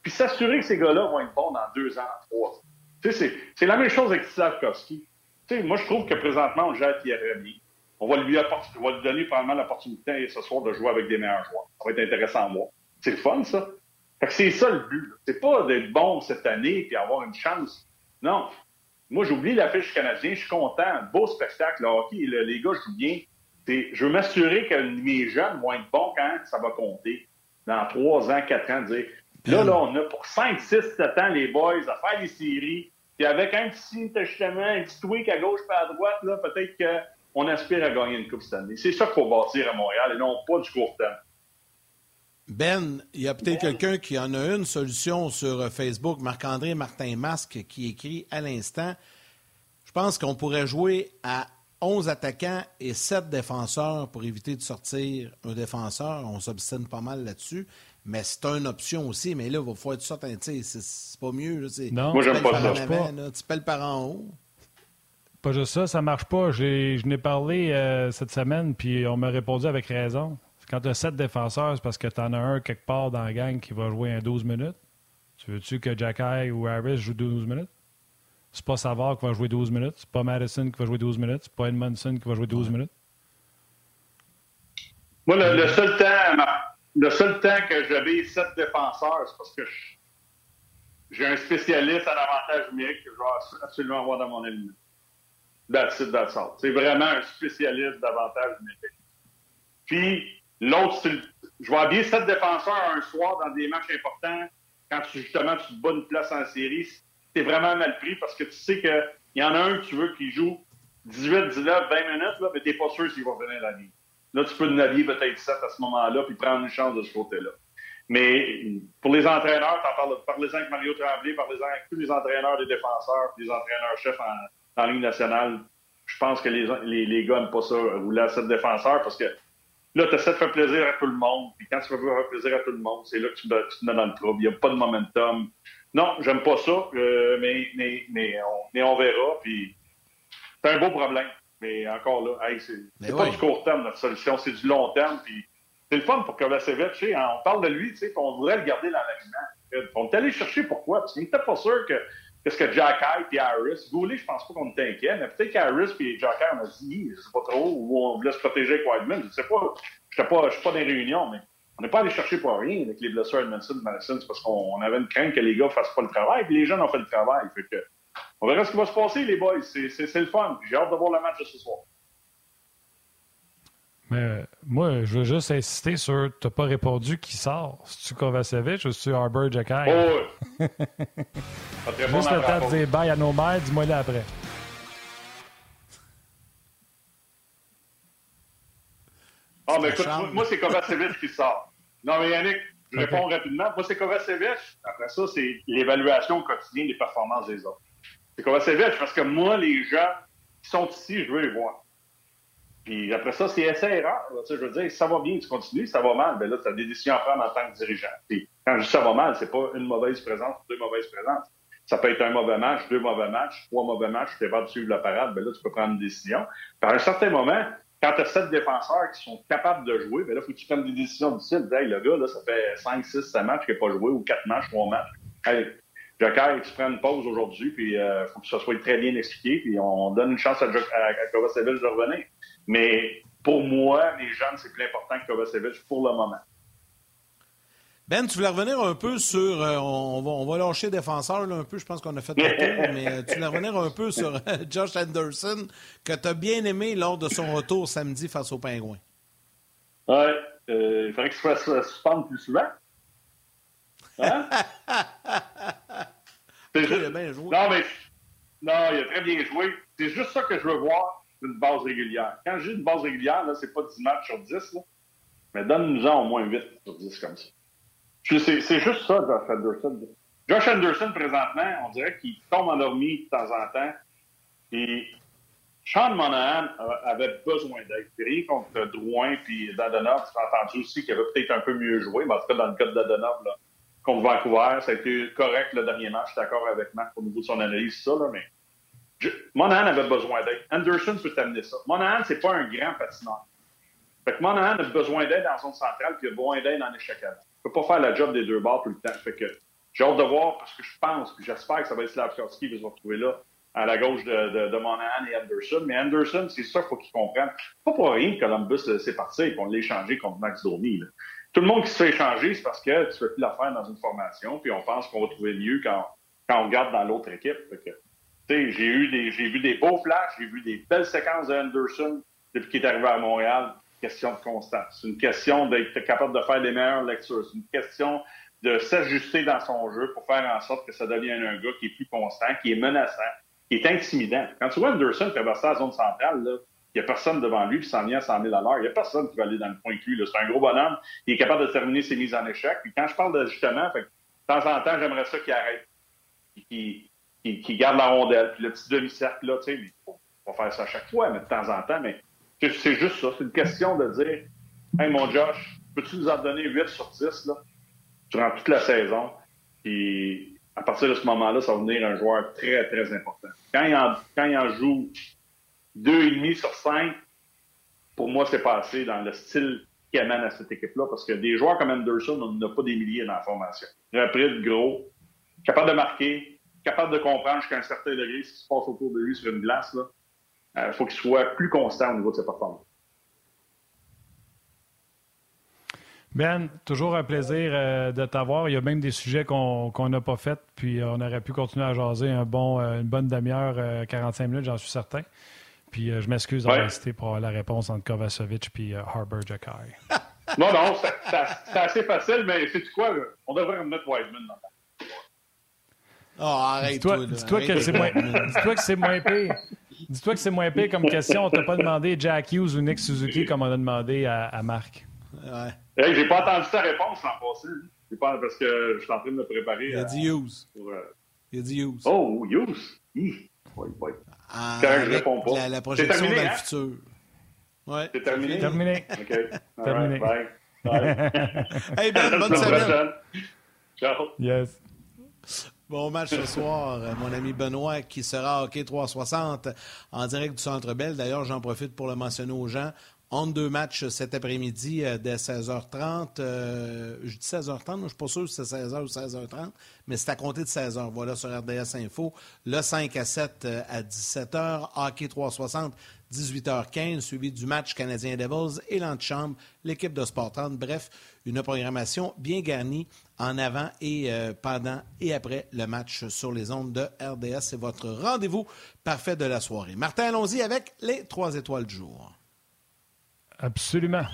Puis s'assurer que ces gars-là vont être bons dans deux ans, trois ans. C'est la même chose avec Slavkovski. Moi, je trouve que présentement, on gère Thierry bien. On va lui, apporter, on va lui donner probablement l'opportunité ce soir de jouer avec des meilleurs joueurs. Ça va être intéressant à moi. C'est le fun, ça. C'est ça le but. C'est pas d'être bon cette année et avoir une chance. Non. Moi, j'oublie l'affiche canadienne, je suis content, beau spectacle, hockey, les gars jouent bien. Je veux m'assurer que mes jeunes vont être bons quand ça va compter. Dans trois ans, quatre ans, dire là, là, on a pour cinq, six, sept ans les boys à faire les séries. Puis avec un petit ajustement, un petit tweak à gauche pas à droite, peut-être qu'on aspire à gagner une Coupe cette année. C'est ça qu'il faut bâtir à Montréal et non pas du court terme. Ben, il y a peut-être quelqu'un qui en a une solution sur euh, Facebook, Marc-André Martin Masque, qui écrit à l'instant Je pense qu'on pourrait jouer à 11 attaquants et 7 défenseurs pour éviter de sortir un défenseur. On s'obstine pas mal là-dessus. Mais c'est une option aussi. Mais là, il va falloir sortes un. C'est pas mieux. Là, non, moi, j'aime pas ça. tu pelles par en haut. Pas juste ça, ça marche pas. Je n'ai parlé euh, cette semaine, puis on m'a répondu avec raison. Quand tu as sept défenseurs, c'est parce que tu en as un quelque part dans la gang qui va jouer un 12 minutes. Tu veux-tu que Jacky ou Harris jouent 12 minutes? C'est pas Savard qui va jouer 12 minutes. C'est pas Madison qui va jouer 12 minutes. C'est pas Edmondson qui va jouer 12 minutes. Moi, le, seul temps, le seul temps que j'avais sept défenseurs, c'est parce que j'ai un spécialiste en avantage numérique que je vais absolument avoir dans mon élimination. That's it, that's all. C'est vraiment un spécialiste d'avantage numérique. Puis, L'autre, je vais habiller sept défenseurs un soir dans des matchs importants. Quand tu, justement tu te bats une place en série, t'es vraiment mal pris parce que tu sais qu'il y en a un que tu veux qui joue 18, 19, 20 minutes, là, mais t'es pas sûr s'il va venir la vie. Là, tu peux naviguer peut-être 7 à ce moment-là puis prendre une chance de ce côté-là. Mais pour les entraîneurs, t'en parles, parlez-en avec Mario Tremblay, parlez-en avec tous les entraîneurs des défenseurs, les entraîneurs-chefs en, en, nationale. Je pense que les, les, les gars n'aiment pas ça, rouler à 7 défenseurs parce que Là, tu essaies de faire plaisir à tout le monde. Puis quand tu veux faire plaisir à tout le monde, c'est là que tu, te mets dans le trouble. Il n'y a pas de momentum. Non, j'aime pas ça, euh, mais, mais, mais, on, on verra. Puis c'est un beau problème. Mais encore là, c'est pas du court terme, notre solution, c'est du long terme. Puis c'est le fun pour Kovacevic. Hein, on parle de lui, tu sais, qu'on voudrait le garder dans l'aliment. On est allé chercher pourquoi? Parce qu'on n'était pas sûr que Qu'est-ce que Jack et Harris? Goulet, je pense pas qu'on était inquiet, mais peut-être qu'Harris et Jack on a dit, je sais pas trop, on voulait se protéger avec Wideman. Je sais pas. Je pas, suis pas dans les réunions, mais on n'est pas allé chercher pour rien avec les blessures Edmondson de Madison. C'est parce qu'on avait une crainte que les gars fassent pas le travail, puis les jeunes ont fait le travail. Fait que, on verra ce qui va se passer, les boys. C'est le fun. J'ai hâte de voir le match de ce soir. Mais moi, je veux juste insister sur tu n'as pas répondu qui sort. C'est-tu Kovacevic ou c'est-tu Arbor Jacky? Oh, *laughs* oui. juste le temps de dire bye à nos mères, dis-moi là après. Ah, mais écoute, moi, c'est Kovacevic qui sort. Non, mais Yannick, je réponds rapidement. Moi, c'est Kovacevic. Après ça, c'est l'évaluation quotidienne des performances des autres. C'est Kovacevic parce que moi, les gens qui sont ici, je veux les voir. Puis après ça, c'est essai-erreur. Je veux dire, ça va bien, tu continues. Ça va mal, ben là, tu as des décisions à prendre en tant que dirigeant. Puis quand je dis ça va mal, c'est pas une mauvaise présence deux mauvaises présences. Ça peut être un mauvais match, deux mauvais matchs, trois mauvais matchs, tu es pas de suivre la parade, ben là, tu peux prendre une décision. Par un certain moment, quand tu as sept défenseurs qui sont capables de jouer, ben là, faut que tu prennes des décisions difficiles. Hey, le gars, là, ça fait cinq, six, sept matchs qu'il n'a pas joué, ou quatre matchs, trois matchs. Hey, Joker, tu prends une pause aujourd'hui, puis il euh, faut que ça soit très bien expliqué, puis on donne une chance à, à, à Kovacevic de revenir. Mais pour moi, les jeunes, c'est plus important que Kovacevic pour le moment. Ben, tu voulais revenir un peu sur. Euh, on, va, on va lâcher défenseur là, un peu, je pense qu'on a fait le tour, *laughs* mais euh, tu voulais revenir un peu sur *laughs* Josh Anderson, que tu as bien aimé lors de son retour samedi face aux Pingouins. Oui, il faudrait qu'il se fasse suspendre plus souvent. Hein? *laughs* il a bien joué. Non, mais Non, il a très bien joué. C'est juste ça que je veux voir d'une base régulière. Quand j'ai une base régulière, là, c'est pas 10 matchs sur 10, là, mais donne-nous-en au moins 8 sur 10 comme ça. C'est juste ça, Josh Anderson. Josh Anderson, présentement, on dirait qu'il tombe endormi de temps en temps. Et Sean Monahan avait besoin d'aide. Rien contre Drouin puis Dadonov. Tu as entendu aussi qu'il avait peut-être un peu mieux joué, mais en tout cas, dans le cas de Dadonov, là, contre Vancouver, ça a été correct le dernier match. Je suis d'accord avec Marc au niveau de son analyse, ça, là, mais Monahan avait besoin d'aide. Anderson peut t'amener ça. Monahan, c'est pas un grand patineur. Fait que Monahan a besoin d'aide dans son centrale, puis il a besoin d'aide en échec avant. Il peut pas faire la job des deux bords tout le temps. Fait que j'ai hâte de voir, parce que je pense, puis j'espère que ça va être Slavkovski qui va se retrouver là, à la gauche de, de, Monahan et Anderson. Mais Anderson, c'est ça qu'il faut qu'il comprenne. Pas pour rien que Columbus s'est parti et qu'on l'a échangé contre Max Domi. Tout le monde qui se fait échanger, c'est parce que tu fais plus l'affaire dans une formation, puis on pense qu'on va trouver mieux quand, quand on regarde dans l'autre équipe. j'ai eu des, j'ai vu des beaux flashs, j'ai vu des belles séquences de Anderson depuis qu'il est arrivé à Montréal. Question de constance. C'est une question d'être capable de faire des meilleures lectures. C'est une question de s'ajuster dans son jeu pour faire en sorte que ça devienne un gars qui est plus constant, qui est menaçant, qui est intimidant. Quand tu vois Anderson traverser la zone centrale, il n'y a personne devant lui qui s'en vient à 100 000 à l'heure. Il n'y a personne qui va aller dans le point lui. C'est un gros bonhomme. Il est capable de terminer ses mises en échec. Puis quand je parle d'ajustement, de temps en temps, j'aimerais ça qu'il arrête. Qu'il garde la rondelle. Puis le petit demi-cercle, là, tu sais, il faut faire ça à chaque fois, mais de temps en temps. Mais c'est juste ça. C'est une question de dire Hey, mon Josh, peux-tu nous en donner 8 sur 10 là, durant toute la saison? Puis à partir de ce moment-là, ça va devenir un joueur très, très important. Quand il quand il en joue 2,5 sur 5, pour moi, c'est passé dans le style qui amène à cette équipe-là, parce que des joueurs comme Anderson, on n'a pas des milliers dans la formation. Rapide, gros, capable de marquer, capable de comprendre jusqu'à un certain degré ce qui se passe autour de lui sur une glace. Là. Il euh, faut qu'il soit plus constant au niveau de ses performances. Ben, toujours un plaisir euh, de t'avoir. Il y a même des sujets qu'on n'a pas faits, puis euh, on aurait pu continuer à jaser un bon, une bonne demi-heure, 45 minutes, j'en suis certain. Puis je m'excuse d'avoir ouais. pour avoir la réponse entre Kovacevic et Harbour Jackay. *laughs* non, non, c'est assez facile, mais c'est quoi? On devrait mettre Wiseman dans Oh, arrête Dis-toi dis que c'est moins, dis moins pire. Dis-toi que c'est moins pire comme question. On t'a pas demandé Jack Hughes ou Nick Suzuki comme on a demandé à, Marc. Ouais. Hey, j'ai pas entendu ta réponse l'an passé. Pas parce que je suis en train de me préparer. Il a dit Hughes. Pour, euh... Il a dit Hughes. Oh, Hughes. Oui, oui. Je réponds pas. La, la projection terminé, dans hein? le futur. Ouais. C'est terminé? Terminé. OK. terminé. bye. *laughs* bye. hey, Ben, bonne semaine. Ciao. Yes. Bon match ce soir, euh, mon ami Benoît qui sera à Hockey 360 en direct du Centre Bell. D'ailleurs, j'en profite pour le mentionner aux gens. En deux matchs cet après-midi euh, dès 16h30. Euh, je dis 16h30, je ne suis pas sûr si c'est 16h ou 16h30, mais c'est à compter de 16h. Voilà sur RDS Info. Le 5 à 7 à 17h. Hockey 360 18h15, suivi du match canadien Devils et l'antichambre, l'équipe de Sport 30. Bref, une programmation bien garnie en avant et euh, pendant et après le match sur les ondes de RDS. C'est votre rendez-vous parfait de la soirée. Martin, allons-y avec les trois étoiles du jour. Absolument.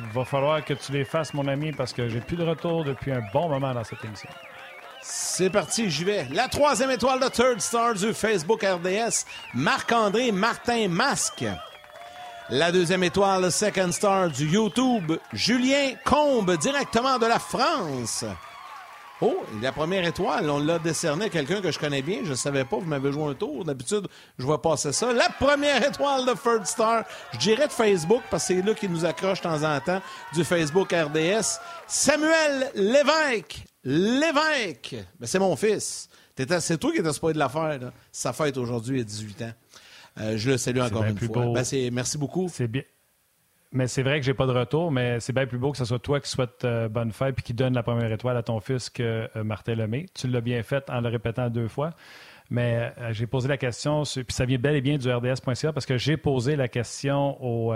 Il va falloir que tu les fasses, mon ami, parce que j'ai plus de retour depuis un bon moment dans cette émission. C'est parti, j'y vais. La troisième étoile de Third Star du Facebook RDS, Marc-André Martin Masque. La deuxième étoile, Second Star du YouTube, Julien Combe, directement de la France. Oh, la première étoile, on l'a décerné à quelqu'un que je connais bien. Je ne savais pas, vous m'avez joué un tour. D'habitude, je vois passer ça. La première étoile de Third Star, je dirais de Facebook, parce que c'est là qui nous accroche de temps en temps, du Facebook RDS. Samuel Lévesque. Lévesque. Ben, c'est mon fils. C'est toi qui étais spoilé de l'affaire. Sa fête aujourd'hui à 18 ans. Euh, je le salue encore une fois. Ben, merci beaucoup. C'est bien. Mais c'est vrai que j'ai pas de retour, mais c'est bien plus beau que ce soit toi qui souhaite euh, bonne fête et qui donne la première étoile à ton fils que euh, Martin Lemay. Tu l'as bien fait en le répétant deux fois. Mais j'ai posé la question, puis ça vient bel et bien du RDS.ca parce que j'ai posé la question aux,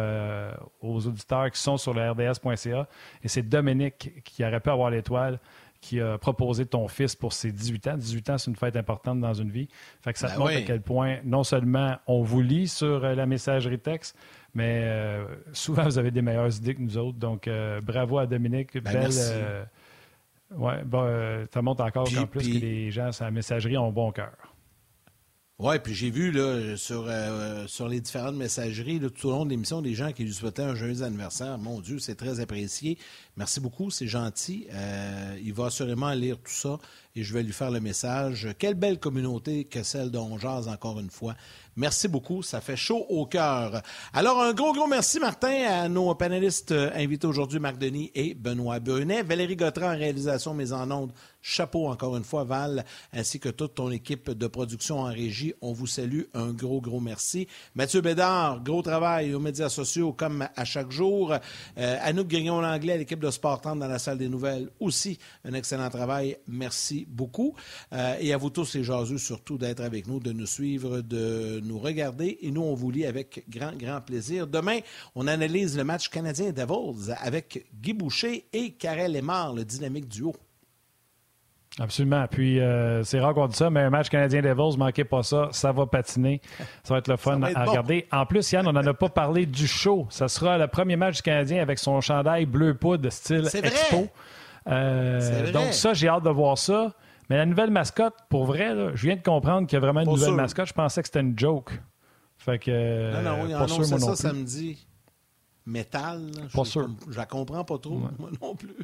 aux, auditeurs qui sont sur le RDS.ca et c'est Dominique qui aurait pu avoir l'étoile qui a proposé ton fils pour ses 18 ans. 18 ans, c'est une fête importante dans une vie. Fait que ça ben montre à quel point, non seulement on vous lit sur euh, la messagerie texte, mais euh, souvent vous avez des meilleures idées que nous autres. Donc, euh, bravo à Dominique. Ben, Belle. ouais, ça montre encore qu'en plus que les gens sur la messagerie ont bon cœur. Oui, puis j'ai vu là, sur, euh, sur les différentes messageries tout au long de l'émission des gens qui lui souhaitaient un joyeux anniversaire. Mon Dieu, c'est très apprécié. Merci beaucoup, c'est gentil. Euh, il va assurément lire tout ça et je vais lui faire le message. Quelle belle communauté que celle de encore une fois. Merci beaucoup, ça fait chaud au cœur. Alors, un gros, gros merci, Martin, à nos panélistes invités aujourd'hui, Marc Denis et Benoît Brunet. Valérie Gautran en réalisation, mais en ondes. Chapeau encore une fois, Val, ainsi que toute ton équipe de production en régie. On vous salue. Un gros, gros merci. Mathieu Bédard, gros travail aux médias sociaux comme à chaque jour. Euh, Anouk Grignon-Langlais, l'équipe de Sport dans la salle des nouvelles, aussi un excellent travail. Merci beaucoup. Euh, et à vous tous, les jaseux, surtout d'être avec nous, de nous suivre, de nous regarder. Et nous, on vous lit avec grand, grand plaisir. Demain, on analyse le match canadien Devils avec Guy Boucher et Karel Lemar, le dynamique duo. Absolument. Puis, euh, c'est rare qu'on dit ça, mais un match canadien Devils, manquez pas ça. Ça va patiner. Ça va être le fun à regarder. En plus, Yann, on n'en a pas parlé du show. Ça sera le premier match du Canadien avec son chandail bleu poudre style Expo. Euh, donc, ça, j'ai hâte de voir ça. Mais la nouvelle mascotte, pour vrai, je viens de comprendre qu'il y a vraiment une nouvelle mascotte. Je pensais que c'était une joke. Fait que. Non, non, oui, pas sûr, moi ça samedi. Métal. Pas je, sûr. Je la comprends pas trop, *laughs* moi non plus.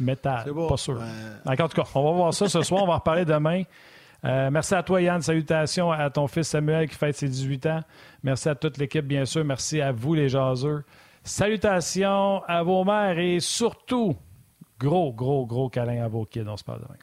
Métal, pas sûr. En tout cas, on va voir ça ce soir. On va en reparler demain. Euh, merci à toi, Yann. Salutations à ton fils Samuel qui fête ses 18 ans. Merci à toute l'équipe, bien sûr. Merci à vous, les jaseux. Salutations à vos mères et surtout, Gros, gros, gros câlin à vos kids. On se parle demain.